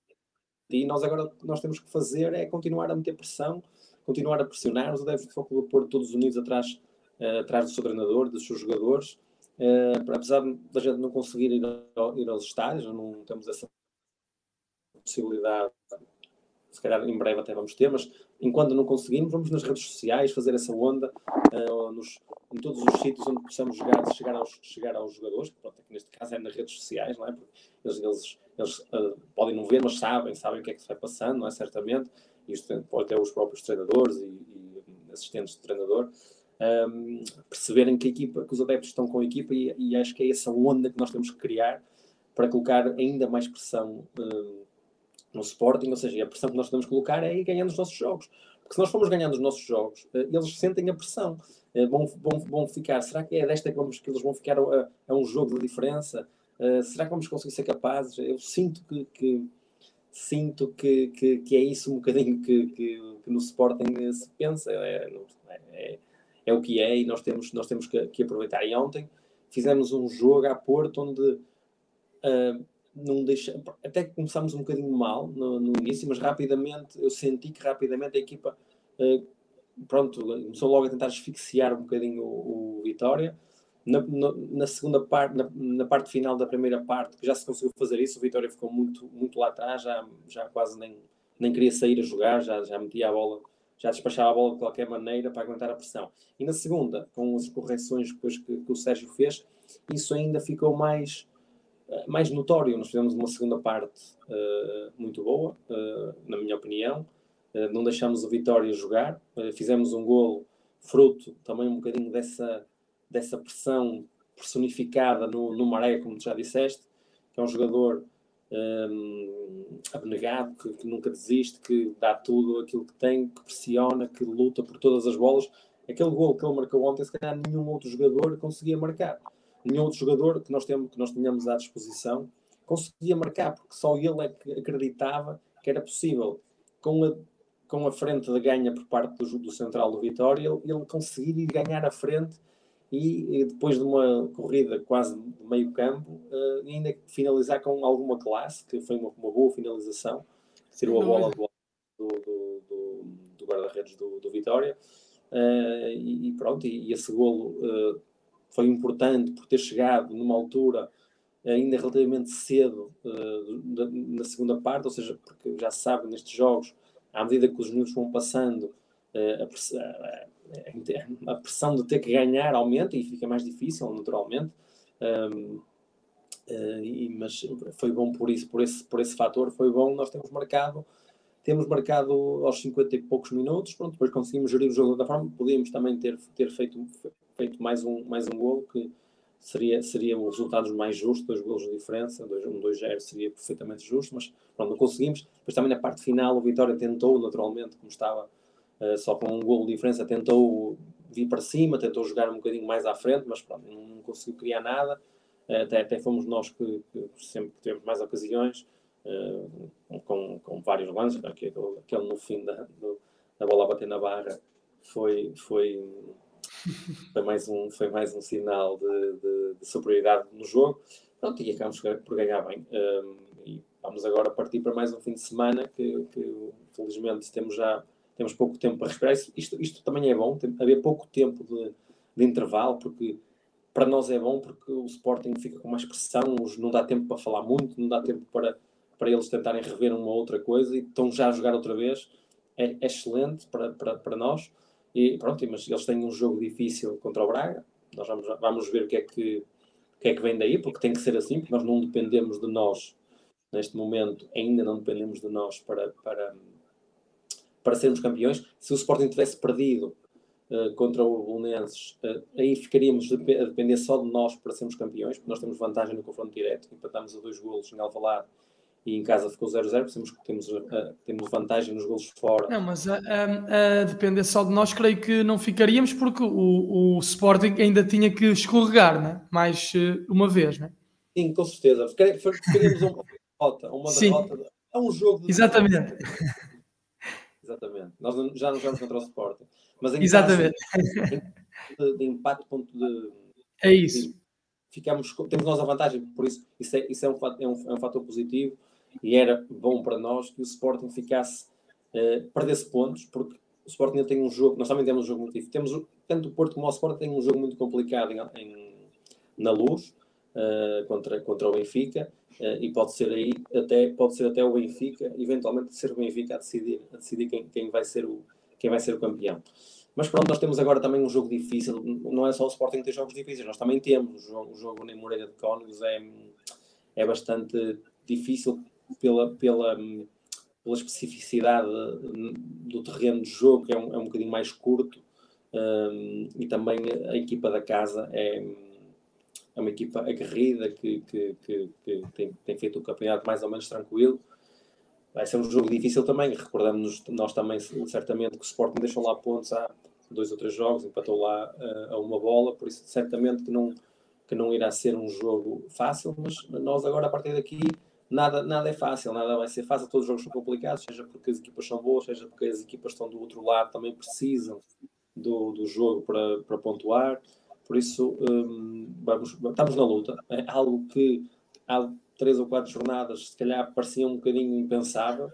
E nós agora nós temos que fazer é continuar a meter pressão, continuar a pressionar, os adeptos de Futebol pôr todos unidos atrás, uh, atrás do seu treinador, dos seus jogadores, uh, apesar da gente não conseguir ir, ao, ir aos estádios, não temos essa possibilidade se calhar em breve até vamos ter, mas enquanto não conseguimos, vamos nas redes sociais fazer essa onda uh, nos, em todos os sítios onde possamos chegar, chegar, aos, chegar aos jogadores, que pronto, neste caso é nas redes sociais, não é? Porque eles, eles, eles uh, podem não ver, mas sabem, sabem o que é que se vai passando, não é? Certamente, isto pode ter os próprios treinadores e, e assistentes de treinador. Um, perceberem que a equipa, que os adeptos estão com a equipa e, e, acho que é essa onda que nós temos que criar para colocar ainda mais pressão uh, no Sporting, ou seja, a pressão que nós temos que colocar é ir ganhando os nossos jogos. Porque se nós formos ganhando os nossos jogos, eh, eles sentem a pressão. Eh, vão, vão, vão ficar, será que é desta que, vamos, que eles vão ficar a, a um jogo de diferença? Uh, será que vamos conseguir ser capazes? Eu sinto que, que sinto que, que, que, é isso um bocadinho que, que, que no Sporting se pensa, é, é, é, o que é e nós temos, nós temos que, que aproveitar. E ontem fizemos um jogo à Porto onde uh, não deixa, até que começámos um bocadinho mal no, no, início, mas rapidamente eu senti que rapidamente a equipa uh, pronto, começou logo a tentar asfixiar um bocadinho o, o Vitória na, na, na segunda parte, na, na, parte final da primeira parte, que já se conseguiu fazer isso, o Vitória ficou muito, muito lá atrás, já, já quase nem, nem queria sair a jogar, já, já metia a bola, já despachava a bola de qualquer maneira para aguentar a pressão. E na segunda, com as correções depois que, que o Sérgio fez, isso ainda ficou mais, eh, mais notório. Nós fizemos uma segunda parte uh, muito boa, uh, na minha opinião. Uh, não deixamos o Vitória jogar, fizemos um golo fruto também um bocadinho dessa dessa pressão personificada no, no Maré, como já disseste, que é um jogador um, abnegado, que, que, nunca desiste, que dá tudo aquilo que tem, que pressiona, que luta por todas as bolas. Aquele gol que ele marcou ontem, se calhar nenhum outro jogador conseguia marcar. Nenhum outro jogador que nós, temos, que nós tenhamos à disposição conseguia marcar, porque só ele é que acreditava que era possível. Com a, com a frente de ganha por parte do, do central do Vitória, ele, conseguir ir ganhar a frente e, depois de uma corrida quase de meio campo, uh, ainda finalizar com alguma classe, que foi uma, uma boa finalização, tirou a bola do, do, do, do guarda-redes do, do, Vitória, uh, e, e, pronto, e, e esse golo uh, foi importante por ter chegado numa altura ainda relativamente cedo na segunda parte, ou seja, porque já se sabe nestes jogos, à medida que os minutos vão passando, a, a pressão de ter que ganhar aumenta e fica mais difícil, naturalmente. Eh, mas foi bom por isso, por esse, por esse fator, foi bom. Nós temos marcado, temos marcado aos 50 e poucos minutos, pronto, depois conseguimos gerir o jogo da forma, podíamos também ter, ter feito, feito mais um, mais um golo que seria, seria o resultado mais justo, dois golos de diferença, dois, um 2-0 seria perfeitamente justo, mas pronto, não conseguimos. Depois também na parte final o Vitória tentou, naturalmente, como estava eh, só com um golo de diferença tentou vir para cima, tentou jogar um bocadinho mais à frente, mas pronto, não, não conseguiu criar nada. Uh, até, até fomos nós que, que sempre tivemos mais ocasiões, uh, com, com vários lances, aquele, aquele no fim da, do, da bola bater na barra foi, foi, foi, mais, um, foi mais um sinal de, de, de superioridade no jogo. Pronto, e acabamos por ganhar bem. e vamos agora partir para mais um fim de semana que, que felizmente temos já temos pouco tempo para respirar. Isto, isto também é bom, tem, haver pouco tempo de, de, intervalo, porque para nós é bom, porque o Sporting fica com mais pressão, não dá tempo para falar muito, não dá tempo para, para eles tentarem rever uma outra coisa e estão já a jogar outra vez. É, é excelente para, para, para nós. E pronto, mas eles têm um jogo difícil contra o Braga. Nós vamos, vamos ver o que, é que, o que é que vem daí, porque tem que ser assim, porque nós não dependemos de nós neste momento, ainda não dependemos de nós para, para, para sermos campeões. Se o Sporting tivesse perdido uh, contra o Bolonenses, uh, aí ficaríamos a depender só de nós para sermos campeões, porque nós temos vantagem no confronto direto, empatamos a dois golos em Alvalade e em casa ficou 0-0, temos, temos, uh, temos vantagem nos golos fora. Não, mas a, a, a, depender só de nós, creio que não ficaríamos, porque o, o Sporting ainda tinha que escorregar, né? mais uma vez, né? Sim, com certeza. Ficaríamos uma derrota, uma derrota. É um jogo de Exatamente [LAUGHS] exatamente. Nós já não jogamos contra o Sporting. Mas em exatamente. de, de empate, ponto de. É isso. De, ficamos, temos nós a vantagem, por isso, isso é, isso é, um, é, um, é um fator positivo e era bom para nós que o Sporting ficasse, uh, perdesse pontos, porque o Sporting tem um jogo, nós também temos um jogo muito difícil. Temos, tanto o Porto como o Sporting tem um jogo muito complicado em, em na luz, uh, contra, contra o Benfica, uh, e pode ser aí até pode ser até o Benfica, eventualmente ser o Benfica a decidir, a decidir quem, quem, vai ser o, quem vai ser o campeão. Mas pronto, nós temos agora também um jogo difícil, não é só o Sporting que tem jogos difíceis, nós também temos. O jogo, o jogo na Moreira de Cónigos é, é bastante difícil pela, pela, pela especificidade do terreno de jogo, que é um, é um bocadinho mais curto, um, e também a equipa da casa é é uma equipa aguerrida que, que, que, que tem, tem, feito o campeonato mais ou menos tranquilo. Vai ser um jogo difícil também. Recordamos nós também, certamente, que o Sporting deixou lá pontos há dois ou três jogos, empatou lá uh, a uma bola, por isso, certamente, que não, que não irá ser um jogo fácil. Mas nós, agora, a partir daqui, nada, nada é fácil, nada vai ser fácil. Todos os jogos são complicados, seja porque as equipas são boas, seja porque as equipas estão do outro lado também precisam do, do jogo para, para pontuar. Por isso, um, vamos, estamos na luta. É algo que há três ou quatro jornadas, se calhar, parecia um bocadinho impensável.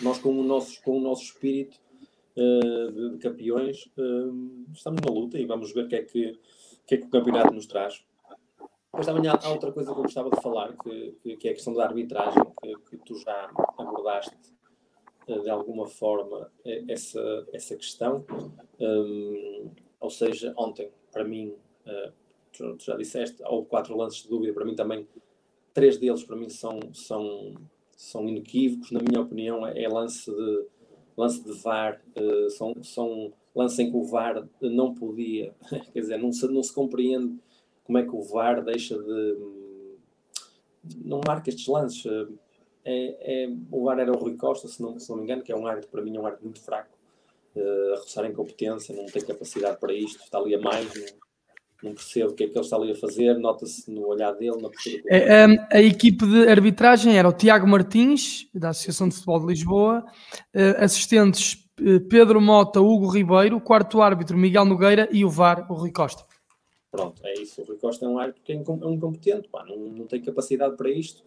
Nós, com o nosso, com o nosso espírito uh, de, de, campeões, uh, estamos na luta e vamos ver o que é que, que é que o campeonato nos traz. Depois também há, outra coisa que eu gostava de falar, que, que, que é a questão da arbitragem, que, que tu já abordaste eh, de alguma forma eh, essa, essa questão. Um, ou seja, ontem, para mim, uh, tu, já disseste, houve quatro lances de dúvida, para mim também, três deles para mim são, são, são inequívocos, na minha opinião, é, é lance de lance de VAR, uh, são, são lances em que o VAR não podia, [LAUGHS] quer dizer, não se, não se compreende como é que o VAR deixa de. Não marca estes lances. É, é, o VAR era o Rui Costa, se não, se não me engano, que é um árbitro, para mim, é um árbitro muito fraco, uh, a roçar incompetência, não tem capacidade para isto, está ali a mais, não, não percebo o que é que ele está ali a fazer, nota-se no olhar dele, na postura é, um, A equipe de arbitragem era o Tiago Martins, da Associação de Futebol de Lisboa, uh, assistentes uh, Pedro Mota, Hugo Ribeiro, quarto árbitro Miguel Nogueira e o VAR, o Rui Costa. Pronto, é isso. O Rui Costa é um árbitro que é, é incompetente, pá, não, não tem capacidade para isto.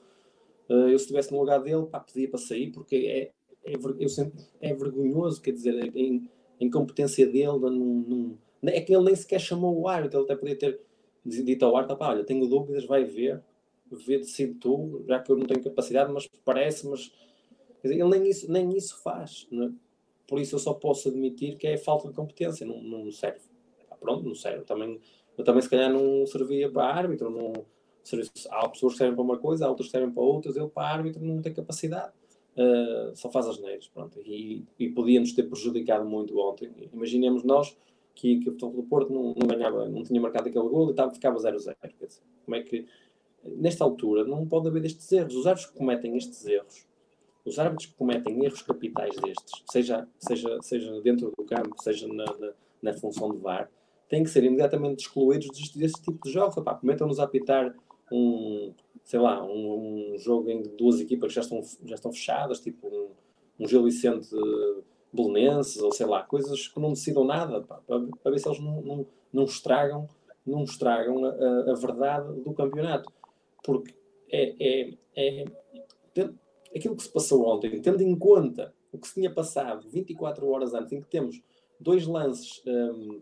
Uh, eu, se estivesse no lugar dele, pá, pedia para sair, porque é, é, eu sempre, é vergonhoso, quer dizer, a, a incompetência dele não, é que ele nem sequer chamou o árbitro, ele até podia ter dito ao árbitro, pá, olha, tenho dúvidas, vai ver, vê, decide tu, já que eu não tenho capacidade, mas parece, mas dizer, ele nem isso, nem isso faz, é? por isso eu só posso admitir que é falta de competência, não, não serve. pronto, não serve. Também eu também se calhar não servia para árbitro, não, há pessoas que servem para uma coisa, há outras que servem para outras, eu para árbitro não tenho capacidade, uh, só faz as neiras, pronto, e, e podia-nos ter prejudicado muito ontem. Imaginemos nós que, que o Futebol do Porto não, não, ganhava, não tinha marcado aquele gol e estava, ficava 0-0, como é que, nesta altura, não pode haver estes erros, os árbitros que cometem estes erros, os árbitros que cometem erros capitais destes, seja, seja, seja dentro do campo, seja na, na, na função de VAR, têm que ser imediatamente excluídos deste, deste tipo de jogos. Cometam-nos a apitar um, sei lá, um, um, jogo em duas equipas que já estão, já estão fechadas, tipo um, um Gil Vicente Belenenses, ou sei lá, coisas que não decidam nada, pá, para, para, ver se eles não, não, não estragam, não estragam a, a, verdade do campeonato. Porque é, é, é, aquilo que se passou ontem, tendo em conta o que se tinha passado 24 horas antes, em que temos dois lances um,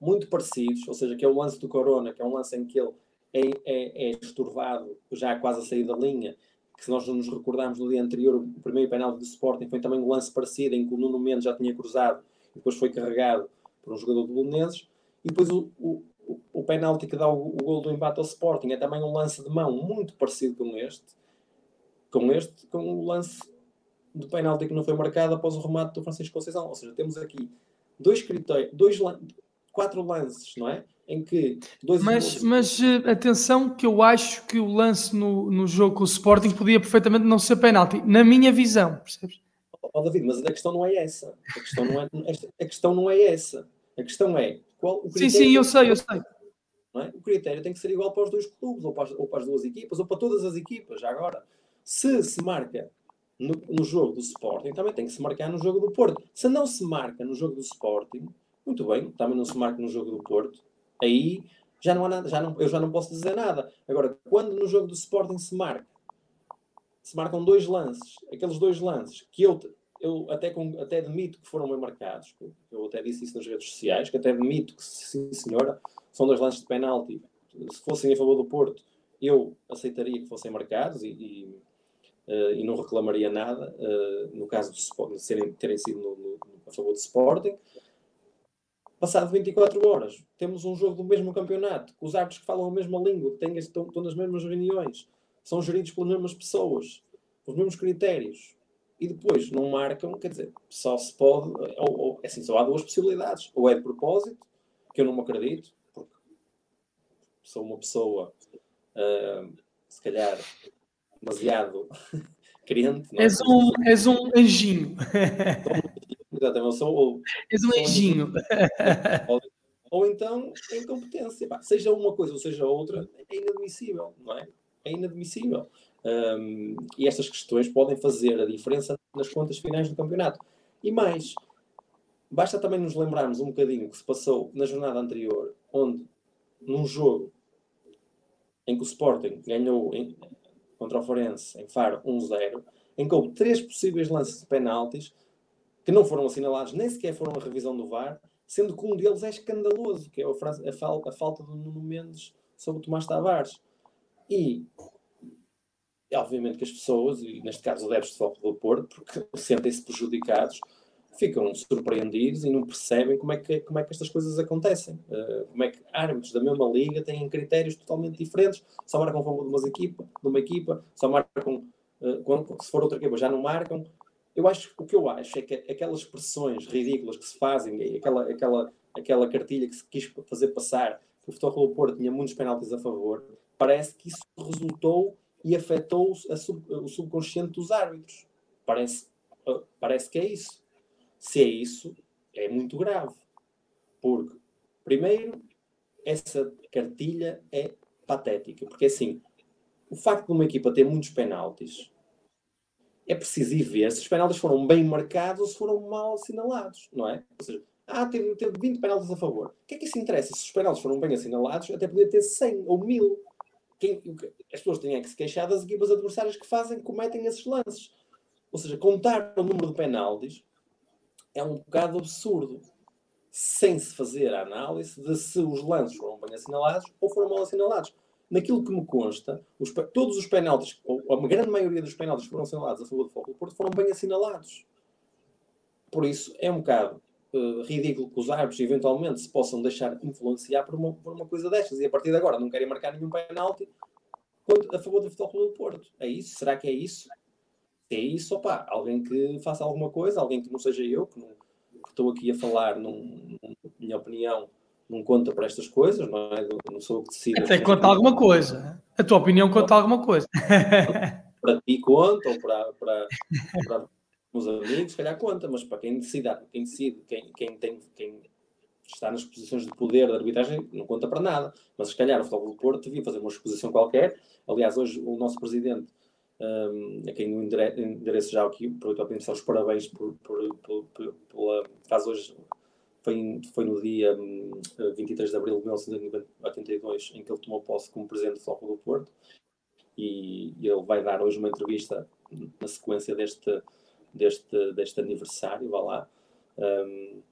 muito parecidos, ou seja, que é o lance do Corona, que é um lance em que ele é, é, é estorvado já quase a sair da linha, que se nós nos recordarmos no dia anterior, o primeiro penalti do Sporting foi também um lance parecido, em que o Nuno Mendes já tinha cruzado, e depois foi carregado por um jogador do Belenenses, e depois o, o, o penalti que dá o, o gol do embate ao Sporting é também um lance de mão muito parecido com este, com este, com o lance do penalti que não foi marcado após o remate do Francisco Conceição. Ou seja, temos aqui dois critérios, dois, quatro lances, não é? Em que dois mas, mas eh, atenção que eu acho que o lance no, no jogo com o Sporting podia perfeitamente não ser penalti, na minha visão, percebes? Oh, David, mas a questão não é essa. A questão não é, a questão não é essa. A questão é qual o critério. Sim, sim, eu sei, eu sei. É? O critério tem que ser igual para os dois clubes, ou para, as, ou para as duas equipas, ou para todas as equipas. Já agora, se se marca no, no, jogo do Sporting, também tem que se marcar no jogo do Porto. Se não se marca no jogo do Sporting, muito bem, também não se marca no jogo do Porto. Aí já não há nada, já não, eu já não posso dizer nada. Agora, quando no jogo do Sporting se marca, se marcam dois lances, aqueles dois lances que eu, eu até, com, até admito que foram bem marcados, eu até disse isso nas redes sociais, que até admito que, sim senhora, são dois lances de penalti. Se fossem a favor do Porto, eu aceitaria que fossem marcados e, e, uh, e não reclamaria nada, uh, no caso de, de serem, terem sido no, no, a favor do Sporting. Passado 24 horas, temos um jogo do mesmo campeonato, com os árbitros que falam a mesma língua, que têm, estão, estão nas mesmas reuniões, são geridos pelas mesmas pessoas, os mesmos critérios, e depois não marcam, quer dizer, só se pode, ou, ou é assim, só há duas possibilidades, ou é de propósito, que eu não me acredito, porque sou uma pessoa, uh, se calhar, demasiado [LAUGHS] crente. Não é? és, um, és um anjinho. Exatamente, sou, ou, És um anjinho. Ou, [LAUGHS] ou, então é incompetência. Pá, seja uma coisa ou seja outra, é inadmissível, não é? É inadmissível. Um, e estas questões podem fazer a diferença nas contas finais do campeonato. E mais, basta também nos lembrarmos um bocadinho o que se passou na jornada anterior, onde num jogo em que o Sporting ganhou em, contra o Forense em Faro 1-0, em que houve três possíveis lances de penaltis que não foram assinalados, nem sequer foram a revisão do VAR, sendo que um deles é escandaloso, que é a, frase, a, falta, do Nuno Mendes sobre o Tomás Tavares. E, obviamente que as pessoas, e neste caso adeptos de foco do Porto, porque sentem-se prejudicados, ficam surpreendidos e não percebem como é que, como é que estas coisas acontecem. Uh, como é que árbitros da mesma liga têm critérios totalmente diferentes, só marcam a favor de, equipa, de uma equipa, só marcam, uh, quando, se for outra equipa já não marcam. Eu acho, o que eu acho é que aquelas expressões ridículas que se fazem, aquela, aquela, aquela cartilha que se quis fazer passar, que o Futebol Clube Porto tinha muitos penaltis a favor, parece que isso resultou e afetou sub, o subconsciente dos árbitros. Parece, uh, parece que é isso. Se é isso, é muito grave. Porque, primeiro, essa cartilha é patética. Porque, assim, o facto de uma equipa ter muitos penaltis é preciso ir ver se os penaltis foram bem marcados ou se foram mal assinalados, não é? Ou seja, ah, teve, teve 20 penaltis a favor. O que é que isso interessa? Se os penaltis foram bem assinalados, até podia ter 100 ou 1000. Quem, as pessoas têm é que se queixar das equipas adversárias que fazem, cometem esses lances. Ou seja, contar o número de penaltis é um bocado absurdo, sem se fazer a análise de se os lances foram bem assinalados ou foram mal assinalados. Naquilo que me consta, os, todos os penaltis, ou a grande maioria dos penaltis que foram assinalados a favor do Foco do Porto foram bem assinalados. Por isso, é um bocado uh, ridículo que os árbitros eventualmente se possam deixar influenciar por uma, por uma coisa destas e a partir de agora não querem marcar nenhum penalti a favor do Futebol do Porto. É isso? Será que é isso? é isso, opá, alguém que faça alguma coisa, alguém que não seja eu, que, não, que estou aqui a falar, num, minha opinião, não conta para estas coisas, não é? Não sou eu que decido. Até conta alguma coisa. A tua opinião conta alguma coisa. [LAUGHS] Para ti conta, ou para, para, para os amigos, se calhar conta, mas para quem decide, quem decide, quem, quem, tem, quem está nas posições de poder da arbitragem, não conta para nada. Mas se calhar o Futebol do Porto devia fazer uma exposição qualquer. Aliás, hoje o nosso presidente um, a quem endereço já aqui, para dar os parabéns por, por, por, por, pela. Faz hoje, foi, foi no dia 23 hum, de abril de 1982 em que ele tomou posse como presidente do Futebol do Porto e, ele vai dar hoje uma entrevista na sequência deste, deste, deste aniversário, vá lá. Um,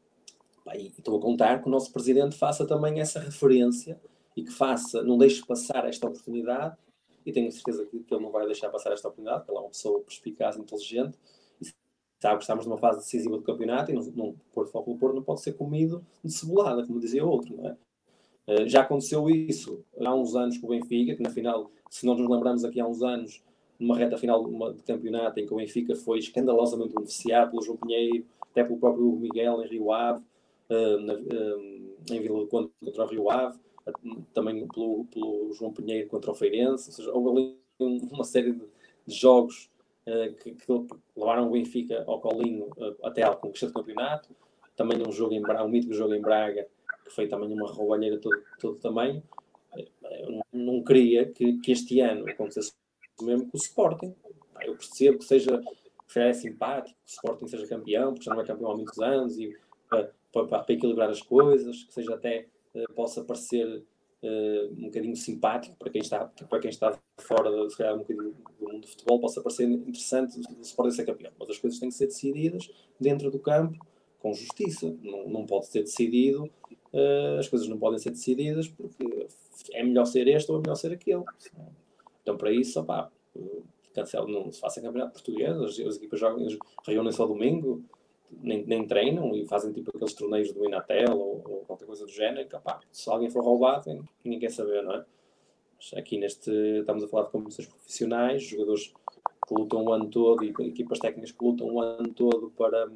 e estou a contar que o nosso presidente faça também essa referência e que faça, não deixe passar esta oportunidade e tenho certeza que, ele não vai deixar passar esta oportunidade, porque ele é uma pessoa perspicaz, inteligente sabe estamos numa fase decisiva do campeonato e não, Porto Foco do Porto não pode ser comido de cebolada, como dizia outro, não é? Uh, já aconteceu isso há uns anos com o Benfica, que na final, se não nos lembramos aqui há uns anos, numa reta final de, campeonato em que o Benfica foi escandalosamente beneficiado pelo João Pinheiro, até pelo próprio Miguel em Rio Ave, na, uh, em Vila do Conde contra o Rio Ave, também pelo, pelo João Pinheiro contra o Feirense, ou seja, houve ali uma série de, jogos que, que, levaram o Benfica ao colinho uh, até à conquista do campeonato, também um jogo em Braga, um mítico jogo em Braga, que foi também uma roubalheira todo, todo tamanho. Eu não, queria que, que, este ano acontecesse o mesmo com o Sporting. Eu percebo que seja, que seja simpático, que o Sporting seja campeão, porque já não é campeão há muitos anos, e para, para, para equilibrar as coisas, que seja até eh, possa parecer uh, um bocadinho simpático para quem está, para quem está fora de, calhar, um bocadinho do mundo do futebol, possa parecer interessante o Sporting ser campeão. Mas as coisas têm que ser decididas dentro do campo com justiça. Não, não pode ser decidido, uh, as coisas não podem ser decididas porque é melhor ser este ou é melhor ser aquele. Então, para isso, opá, cancelo, não se faça campeonato português, as, as equipas jogam, reúnem-se ao domingo, nem, nem, treinam e fazem tipo aqueles torneios do Inatel ou, ou qualquer coisa do género, opá, se alguém for roubado, ninguém quer saber, não é? Mas aqui neste, estamos a falar de competições profissionais, jogadores que lutam o ano todo e equipas técnicas que lutam o ano todo para,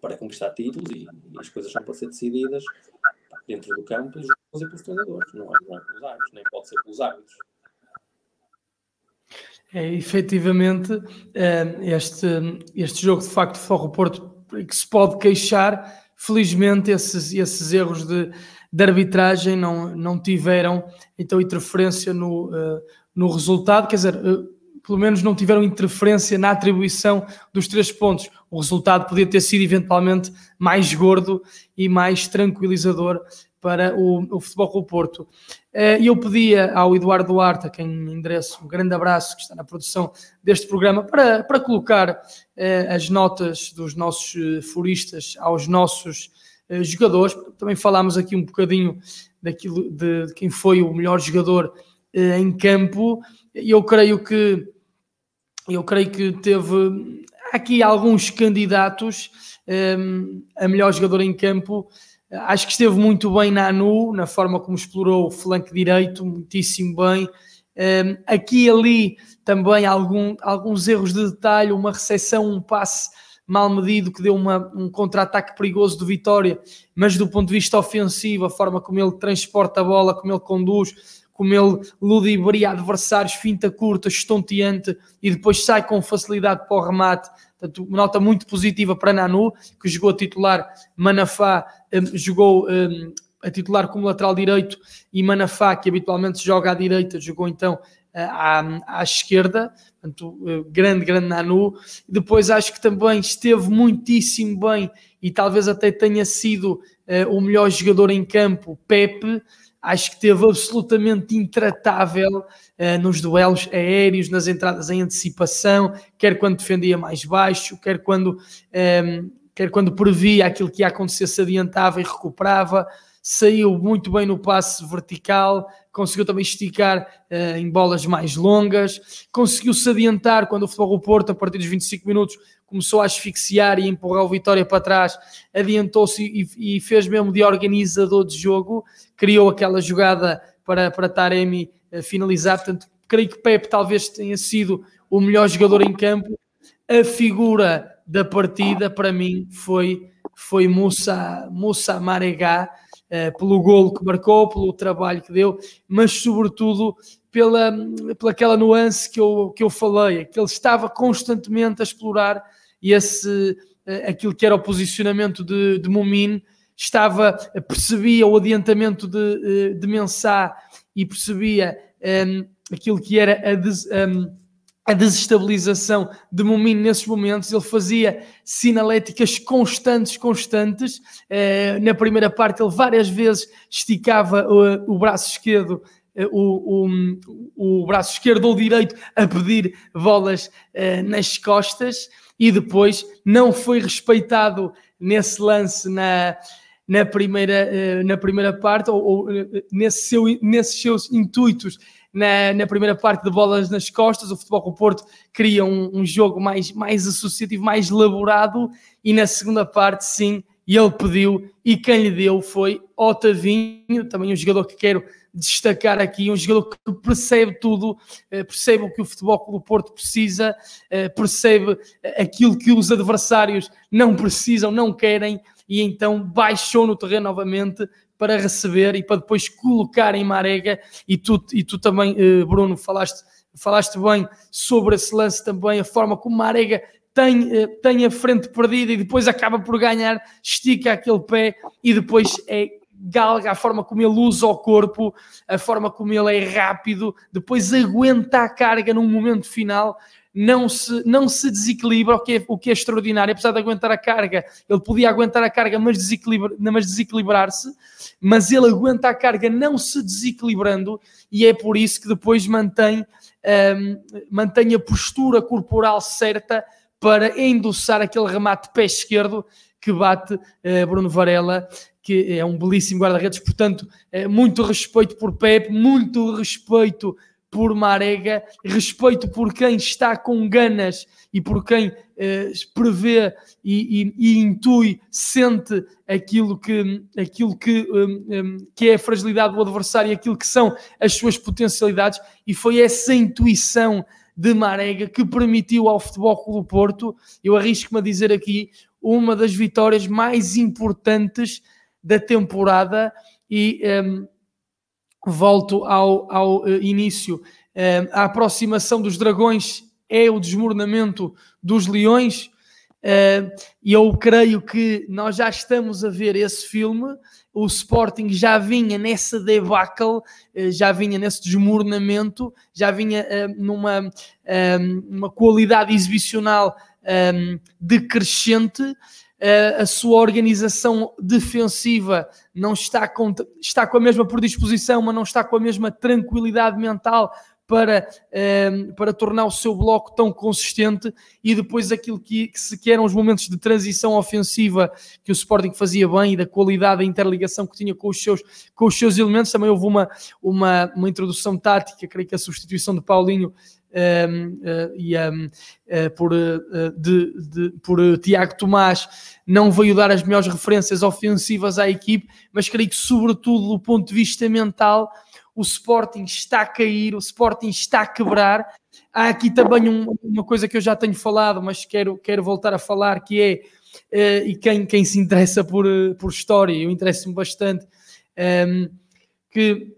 para conquistar títulos e, e as coisas são para ser decididas dentro do campo e pelos treinadores, não é, não é pelos árbitros, nem pode ser pelos árbitros. É, efetivamente, eh, este, este jogo de facto Forro Porto que se pode queixar, felizmente esses, esses erros de, de arbitragem não, não tiveram então interferência no, eh, no resultado, quer dizer, eh, pelo menos não tiveram interferência na atribuição dos três pontos. O resultado podia ter sido eventualmente mais gordo e mais tranquilizador para o, o Futebol Clube Porto. Eh, e eu pedia ao Eduardo Duarte, a quem endereço um grande abraço, que está na produção deste programa, para, para colocar eh, as notas dos nossos eh, furistas aos nossos jogadores. Também falámos aqui um bocadinho daquilo de, de quem foi o melhor jogador em campo. Eu creio que eu creio que teve aqui alguns candidatos um, a melhor jogador em campo. Acho que esteve muito bem na ANU, na forma como explorou o flanco direito, muitíssimo bem. Um, aqui e ali também algum, alguns erros de detalhe, uma recepção, um passe mal medido que deu uma, um contra-ataque perigoso do Vitória, mas do ponto de vista ofensivo, a forma como ele transporta a bola, como ele conduz, como ele ludibria adversários, finta curta, estonteante e depois sai com facilidade para o remate. Portanto, uma nota muito positiva para Nanu, que jogou a titular, Manafá um, jogou um, a titular como lateral direito e Manafá, que habitualmente joga à direita, jogou então à, à esquerda. Portanto, uh, grande, grande Nanu. Depois acho que também esteve muitíssimo bem e talvez até tenha sido uh, o melhor jogador em campo, Pepe acho que teve absolutamente intratável uh, nos duelos aéreos, nas entradas em antecipação, quer quando defendia mais baixo, quer quando, um, ehm, quer quando previa aquilo que ia acontecer, se adiantava e recuperava, saiu muito bem no passe vertical, conseguiu também esticar uh, em bolas mais longas, conseguiu se adiantar quando o Futebol do Porto, a partir dos 25 minutos, começou a asfixiar e empurrar o Vitória para trás, adiantou-se e, e, fez mesmo de organizador de jogo, criou aquela jogada para, para Taremi uh, finalizar. Portanto, creio que Pepe talvez tenha sido o melhor jogador em campo. A figura da partida, para mim, foi, foi Moussa, Moussa Maregá, uh, pelo golo que marcou, pelo trabalho que deu, mas sobretudo pela, pela aquela nuance que eu, que eu falei, que ele estava constantemente a explorar esse, eh, aquilo que era o posicionamento de, de Mumin, estava, percebia o adiantamento de, eh, de Mensah e percebia um, ehm, aquilo que era a, des, um, ehm, a desestabilização de Mumin nesses momentos, ele fazia sinaléticas constantes, constantes. Uh, na primeira parte, ele várias vezes esticava o, o braço esquerdo o, o, o, braço esquerdo ou direito a pedir bolas uh, nas costas e depois não foi respeitado nesse lance na, na, primeira, uh, na primeira parte ou, ou nesse seu, nesses seus intuitos na, na, primeira parte de bolas nas costas, o Futebol com o Porto cria um, um jogo mais, mais associativo, mais elaborado e na segunda parte sim, ele pediu e quem lhe deu foi Otavinho, também um jogador que quero destacar aqui um jogador que percebe tudo, eh, percebe o que o Futebol do Porto precisa, eh, percebe aquilo que os adversários não precisam, não querem, e então baixou no terreno novamente para receber e para depois colocar em Marega. E tu, e tu também, eh, Bruno, falaste, falaste bem sobre esse lance também, a forma como Marega tem, tem a frente perdida e depois acaba por ganhar, estica aquele pé e depois é galga, a forma como ele usa o corpo, a forma como ele é rápido, depois aguenta a carga num momento final, não se, não se desequilibra, o que, é, o que é extraordinário, apesar de aguentar a carga, ele podia aguentar a carga, mas, desequilibra, mas desequilibrar-se, mas ele aguenta a carga não se desequilibrando, e é por isso que depois mantém, um, mantém a postura corporal certa para endossar aquele remate pé esquerdo que bate uh, Bruno Varela que é um belíssimo guarda-redes, portanto, é muito respeito por Pepe, muito respeito por Marega, respeito por quem está com ganas e por quem eh, prevê e, e, e, intui, sente aquilo que, aquilo que, um, um, que é a fragilidade do adversário e aquilo que são as suas potencialidades, e foi essa intuição de Marega que permitiu ao Futebol Clube Porto, eu arrisco-me a dizer aqui, uma das vitórias mais importantes da temporada e um, ehm, volto ao, ao uh, início. Ehm, a aproximação dos dragões é o desmoronamento dos leões. Uh, eu creio que nós já estamos a ver esse filme. O Sporting já vinha nessa debacle, uh, já vinha nesse desmoronamento, já vinha uh, numa uma qualidade exibicional decrescente a sua organização defensiva não está com, está com a mesma predisposição, mas não está com a mesma tranquilidade mental para, um, para tornar o seu bloco tão consistente e depois aquilo que, que se que eram os momentos de transição ofensiva que o Sporting fazia bem e da qualidade da interligação que tinha com os seus, com os seus elementos. Também houve uma, uma, uma introdução tática, creio que a substituição de Paulinho um, uh, e, um, uh, por, uh, de, de, por Tiago Tomás não veio dar as melhores referências ofensivas à equipe, mas creio que, sobretudo do ponto de vista mental, o Sporting está a cair, o Sporting está a quebrar. Há aqui também um, uma coisa que eu já tenho falado, mas quero, quero voltar a falar, que é, e quem, quem se interessa por, por história, eu interesso-me bastante, um, que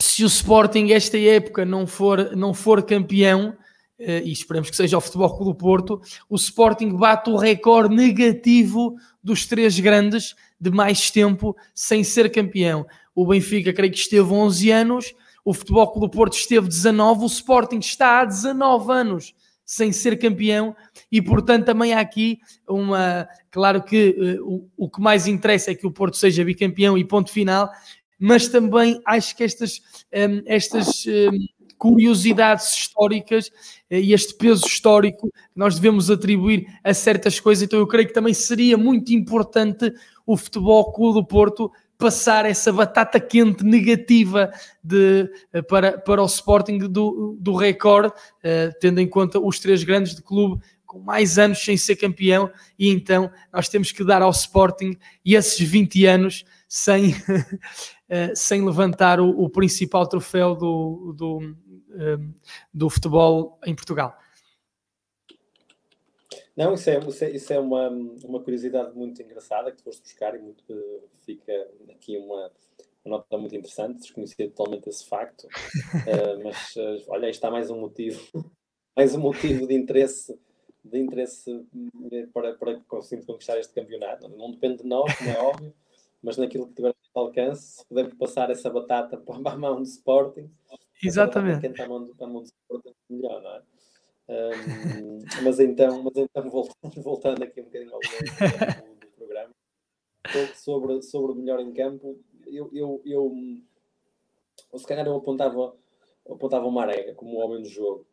se o Sporting esta época não for, não for campeão, eh, e esperamos que seja o Futebol Clube do Porto, o Sporting bate o recorde negativo dos três grandes de mais tempo sem ser campeão. O Benfica, creio que esteve 11 anos, o Futebol Clube do Porto esteve 19, o Sporting está há 19 anos sem ser campeão. E portanto também há aqui uma claro que uh, o, o que mais interessa é que o Porto seja bicampeão e ponto final. Mas também acho que estas, um, estas um, curiosidades históricas uh, e este peso histórico nós devemos atribuir a certas coisas, então eu creio que também seria muito importante o Futebol Clube do Porto passar essa batata quente negativa de, eh, para, para o Sporting do, do recorde, uh, tendo em conta os três grandes de clube com mais anos sem ser campeão, e então nós temos que dar ao Sporting esses 20 anos sem, [LAUGHS] eh, sem levantar o, o, principal troféu do, do, eh, do futebol em Portugal. Não, isso é, isso é, isso é uma, uma curiosidade muito engraçada que tu foste buscar e muito, fica aqui uma, uma, nota muito interessante, desconhecia totalmente esse facto, uh, [LAUGHS] mas uh, olha, está mais um motivo, [LAUGHS] mais um motivo de interesse de interesse para, para conseguirmos conquistar este campeonato. Não depende de nós, como é óbvio, mas naquilo que tiver alcance, se pudermos passar essa batata [LAUGHS] para a mão do Sporting, Exatamente. A mão, a mão do Sporting, melhor, não é? Um, mas então, mas então [LAUGHS] voltando, voltando aqui um bocadinho ao longo do, programa, sobre, sobre o melhor em campo, eu, eu, eu se calhar eu apontava, apontava o Marega como o homem do jogo.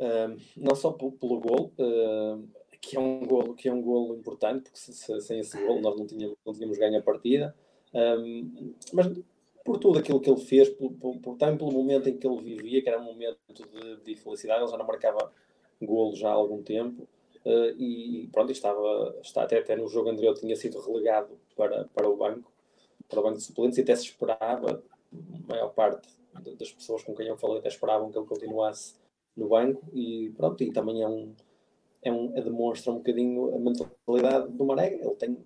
Um, não só pelo, pelo gol, uh, que é um golo, que é um golo importante, porque se, se, sem esse golo nós não tínhamos, não tínhamos ganho a partida. Um, mas por tudo aquilo que ele fez, por, por, por, também pelo momento em que ele vivia, que era um momento de, de felicidade, ele já não marcava golo já há algum tempo. Uh, e pronto, estava, está, até, até no jogo anterior tinha sido relegado para, para o banco, para o banco de suplentes, e até se esperava, a maior parte das pessoas com quem eu falei até esperavam que ele continuasse no banco, e pronto, e também é um, é um, demonstra um bocadinho a mentalidade do Marega. Ele tem,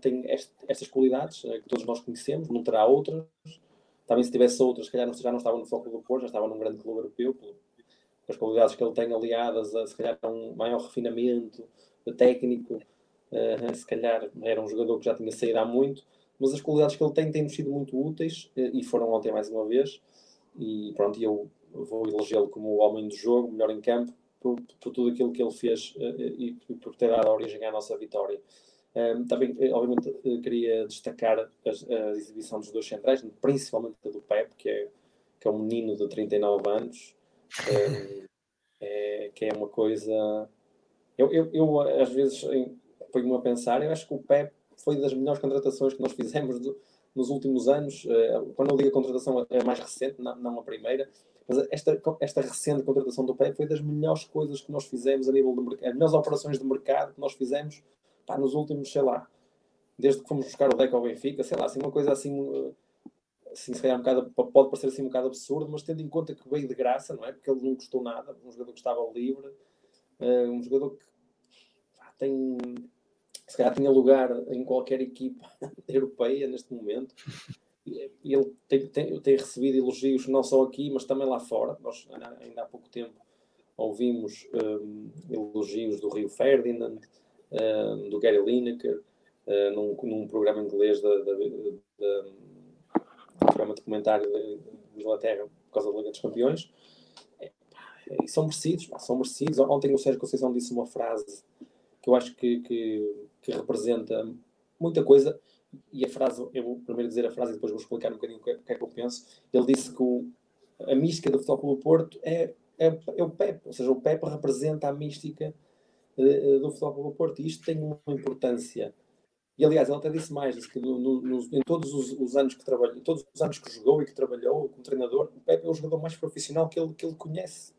tem este, estas qualidades eh, que todos nós conhecemos, não terá outras. Também se tivesse outras, se calhar já não estava no foco do Porto, já estava num grande clube europeu, as qualidades que ele tem aliadas a se calhar um maior refinamento técnico. Uh, se calhar era um jogador que já tinha saído há muito, mas as qualidades que ele tem têm sido muito úteis uh, e foram ontem mais uma vez. E pronto, eu vou elogiá-lo como o homem do jogo, melhor em campo por, por, tudo aquilo que ele fez e por ter dado origem à nossa vitória. Também, eh, obviamente, queria destacar a, a, exibição dos dois centrais, principalmente do Pep, que é, que é um menino de 39 anos, é, que é uma coisa. Eu, eu, eu às vezes ponho-me a pensar, eu acho que o Pep foi das melhores contratações que nós fizemos do, nos últimos anos. Quando eu digo a contratação é mais recente, não, não a primeira, mas esta, esta recente contratação do PEP foi das melhores coisas que nós fizemos a nível de mercado, as melhores operações de mercado que nós fizemos pá, nos últimos, sei lá, desde que fomos buscar o Deco ao Benfica, sei lá, assim, uma coisa assim, assim, se calhar um bocado, pode parecer assim um bocado absurdo, mas tendo em conta que veio de graça, não é? Porque ele não custou nada, um jogador que estava livre, uh, um jogador que pá, tem, se calhar tinha lugar em qualquer equipa [LAUGHS] europeia neste momento ele tem, tem, tem, recebido elogios não só aqui, mas também lá fora. Nós ainda há pouco tempo ouvimos um, elogios do Rio Ferdinand, um, do Gary Lineker, uh, num, num, programa inglês da, da, da, um programa de comentário da Inglaterra por causa da Liga dos Campeões. É, e são merecidos, são merecidos. Ontem o Sérgio Conceição disse uma frase que eu acho que, que, que representa muita coisa e a frase, eu vou primeiro dizer a frase e depois vou explicar um bocadinho o que, é, que é que eu penso. Ele disse que o, a mística do Futebol Clube Porto é, é, é o PEP, ou seja, o PEP representa a mística do Futebol Clube Porto e isto tem uma importância. E aliás, ele até disse mais, disse que no, no, em todos os, os, anos que trabalhou, todos os anos que jogou e que trabalhou como treinador, o Pepe é o jogador mais profissional que ele, que ele conhece.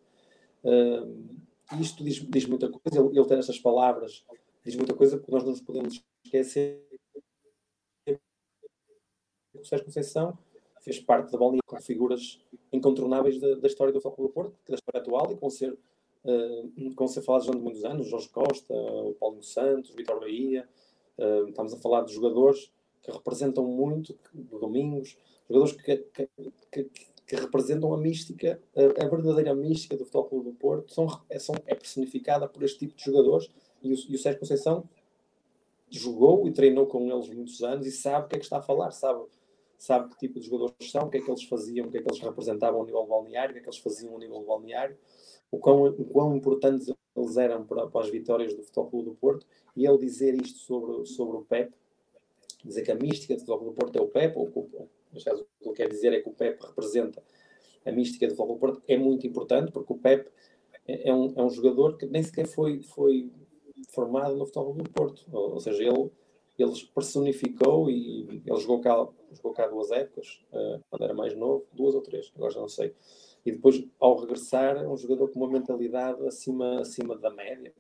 Uh, isto diz, diz muita coisa, ele, ele tem estas palavras, diz muita coisa, porque nós não nos podemos esquecer o Sérgio Conceição fez parte da bolinha com figuras incontornáveis da, da história do Futebol do Porto, da história atual, e com ser, uh, com ser falados durante muitos anos, Jorge Costa, o Paulo Santos, Vitor Bahia, uh, estamos a falar de jogadores que representam muito, do Domingos, jogadores que, que, que, que representam a mística, a, a, verdadeira mística do Futebol do Porto, são, é, são, é personificada por este tipo de jogadores, e o, e o Sérgio Conceição jogou e treinou com eles muitos anos e sabe o que é que está a falar, sabe sabe que tipo de jogadores são, o que é que eles faziam, o que é que eles representavam a nível balneário, o que é que eles faziam a nível balneário, o quão, o quão importantes eles eram para, para as vitórias do Futebol Clube do Porto, e ele dizer isto sobre, sobre o Pep, dizer que a mística do Futebol Clube do Porto é o Pep, ou, o que ele quer dizer é que o Pep representa a mística do Futebol Clube do Porto, é muito importante, porque o Pep é, é um, é um jogador que nem sequer foi, foi formado no Futebol Clube do Porto, ou, ou seja, ele ele personificou e ele jogou cá, jogou cá duas épocas, uh, quando era mais novo, duas ou três, agora já não sei. E depois, ao regressar, é um jogador com uma mentalidade acima, acima da média,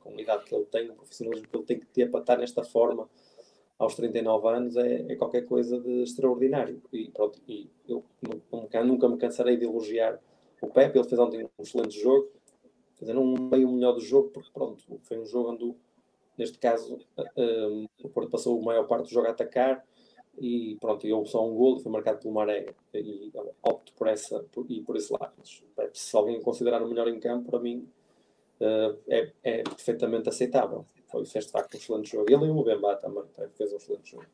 com a idade que ele tem, o profissionalismo que ele tem que ter para estar nesta forma aos 39 anos, é, é qualquer coisa de extraordinário. E pronto, e eu nunca, nunca me cansarei de elogiar o Pepe, ele fez ontem um excelente jogo, fazendo um meio melhor do jogo, porque pronto, foi um jogo onde Neste caso, um, o Porto passou a maior parte do jogo a atacar e pronto, e houve só um gol, foi marcado pelo Marega e opto por essa por, e por esse lado. Se alguém considerar o melhor em campo, para mim uh, é, é, perfeitamente aceitável. Foi, fez de facto um excelente jogo. Ele e o Mbemba também fez um excelente jogo.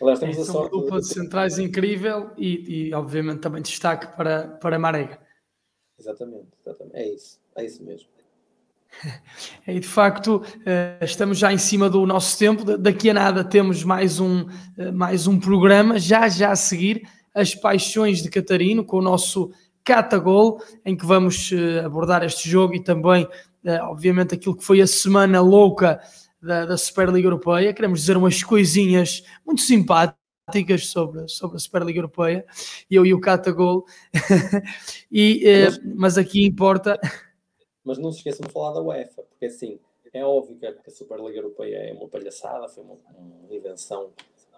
Aliás, temos é, a sorte. Uma dupla de centrais incrível e, e, obviamente, também destaque para, para Marega. Exatamente, exatamente. É isso, é isso mesmo. [LAUGHS] E de facto, eh, estamos já em cima do nosso tempo. Daqui a nada temos mais um, eh, mais um programa, já já a seguir, As Paixões de Catarino, com o nosso Catagol, em que vamos eh, abordar este jogo e também, obviamente, aquilo que foi a semana louca da, da Superliga Europeia. Queremos dizer umas coisinhas muito simpáticas sobre, sobre a Superliga Europeia, eu e o Catagol. [LAUGHS] e, mas aqui importa mas não se esqueçam de falar da UEFA, porque assim, é óbvio que a Superliga Europeia é uma palhaçada, foi uma, uma invenção,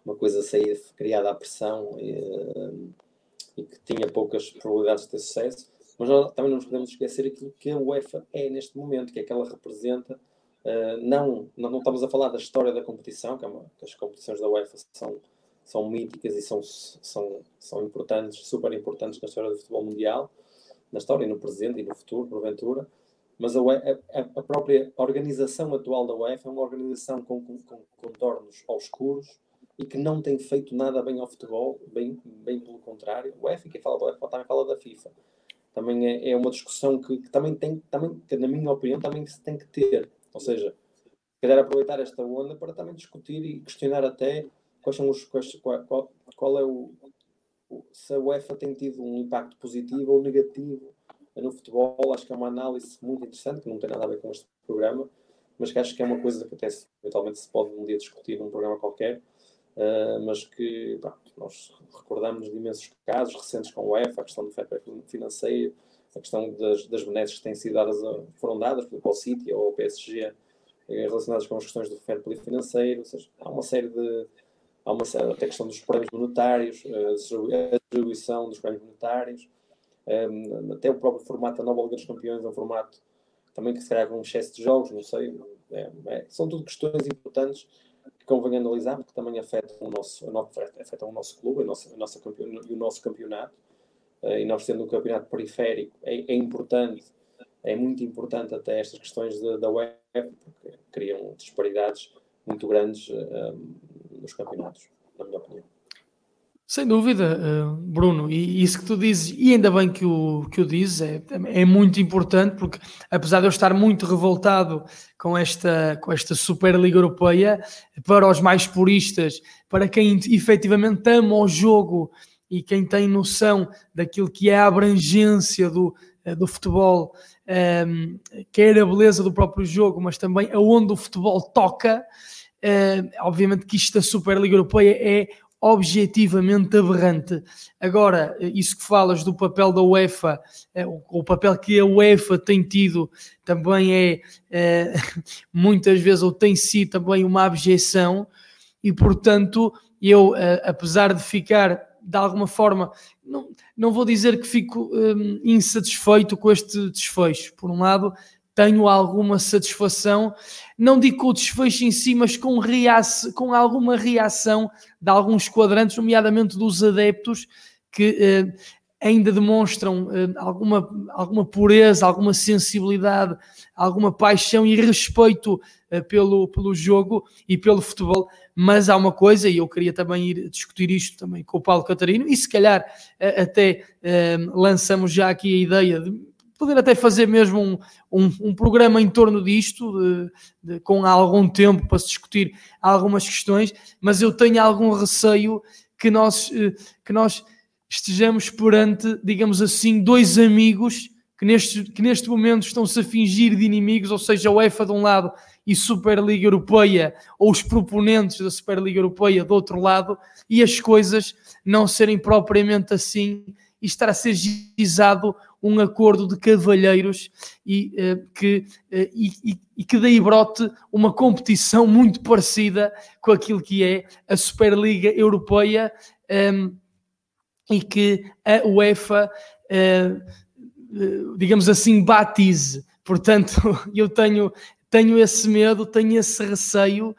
uma coisa saída, criada à pressão e, e, que tinha poucas probabilidades de ter sucesso, mas nós também não nos podemos esquecer aquilo que a UEFA é neste momento, que é que ela representa. Uh, não, não, não, estamos a falar da história da competição, que, é uma, que as competições da UEFA são, são míticas e são, são, são importantes, super importantes na história do futebol mundial, na história e no presente e no futuro, porventura mas a, a, própria organização atual da UEFA é uma organização com, com, com contornos obscuros e que não tem feito nada bem ao futebol, bem, bem pelo contrário. O UEFA, que fala da UEFA, também fala da FIFA. Também é, é uma discussão que, que, também tem, também, que, na minha opinião, também se tem que ter. Ou seja, querer aproveitar esta onda para também discutir e questionar até quais são os, quais, qual, qual é o, se a UEFA tem tido um impacto positivo ou negativo no futebol, acho que é uma análise muito interessante, que não tem nada a ver com este programa, mas que acho que é uma coisa que até se, eventualmente se pode um dia discutir num programa qualquer, uh, mas que pá, nós recordamos de imensos casos recentes com o EFA, a questão do fair financeiro, a questão das, das benesses que têm sido dadas, foram dadas pelo City ou o PSG eh, relacionadas com as questões do fair play financeiro, ou seja, há uma série de há uma série, até a questão dos prémios monetários, eh, a distribuição dos prémios monetários, um, até o próprio formato da nova Liga dos Campeões é um formato também que se calhar com um excesso de jogos, não sei. É, é, são tudo questões importantes que convém analisar, porque também afetam o nosso, afetam o nosso clube, a nossa, a nossa e o nosso campeonato. Uh, e nós tendo um campeonato periférico, é, é, importante, é muito importante até estas questões de, da UEFA, porque criam disparidades muito grandes uh, nos campeonatos, na minha opinião. Sem dúvida, eh, Bruno, e isso que tu dizes, e ainda bem que o, que o dizes, é, é muito importante, porque apesar de eu estar muito revoltado com esta, com esta Superliga Europeia, para os mais puristas, para quem efetivamente ama o jogo e quem tem noção daquilo que é a abrangência do, eh, do futebol, um, ehm, quer a beleza do próprio jogo, mas também aonde o futebol toca, uh, obviamente que isto da Superliga Europeia é objetivamente aberrante. Agora, isso que falas do papel da UEFA, é, o papel que a UEFA tem tido também é, é [LAUGHS] muitas vezes, ou tem sido também uma abjeção, e portanto, eu, é, apesar de ficar de alguma forma, não, não vou dizer que fico hum, insatisfeito com este desfecho. Por um lado, tenho alguma satisfação, não digo com o desfecho em si, mas com, com alguma reação de alguns quadrantes, nomeadamente dos adeptos, que eh, ainda demonstram eh, alguma, alguma pureza, alguma sensibilidade, alguma paixão e respeito eh, pelo, pelo jogo e pelo futebol. Mas há uma coisa, e eu queria também ir discutir isto também com o Paulo Catarino, e se calhar eh, até eh, lançamos já aqui a ideia de poder até fazer mesmo um, um, um programa em torno disto, de, de, com algum tempo para se discutir algumas questões, mas eu tenho algum receio que nós, eh, que nós estejamos perante, digamos assim, dois amigos que neste, que neste momento estão-se a fingir de inimigos, ou seja, a UEFA de um lado e Superliga Europeia, ou os proponentes da Superliga Europeia do outro lado, e as coisas não serem propriamente assim e estar a ser gizado um acordo de cavalheiros e, uh, que, uh, e, e, que daí brote uma competição muito parecida com aquilo que é a Superliga Europeia um, ehm, e que a UEFA, uh, digamos assim, batize. Portanto, [LAUGHS] eu tenho, tenho esse medo, tenho esse receio,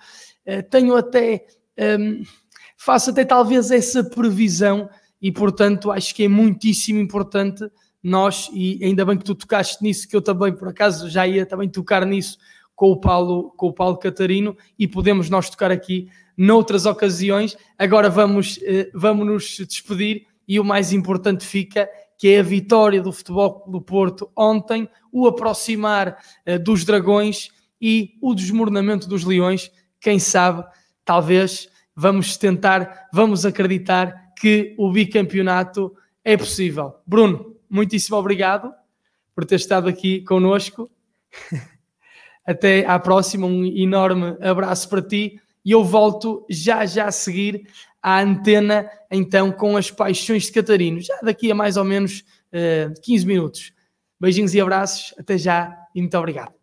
tenho até, um, ehm, faço até talvez essa previsão e, portanto, acho que é muitíssimo importante nós, e ainda bem que tu tocaste nisso, que eu também, por acaso, já ia também tocar nisso com o Paulo, com o Paulo Catarino, e podemos nós tocar aqui noutras ocasiões. Agora vamos, eh, vamos nos despedir e o mais importante fica, que é a vitória do Futebol do Porto ontem, o aproximar eh, dos Dragões e o desmoronamento dos Leões. Quem sabe, talvez, vamos tentar, vamos acreditar que o bicampeonato é possível. Bruno, muitíssimo obrigado por ter estado aqui conosco. [LAUGHS] Até à próxima, um enorme abraço para ti e eu volto já já a seguir à antena, então, com as paixões de Catarino, já daqui a mais ou menos uh, eh, 15 minutos. Beijinhos e abraços, até já e muito obrigado.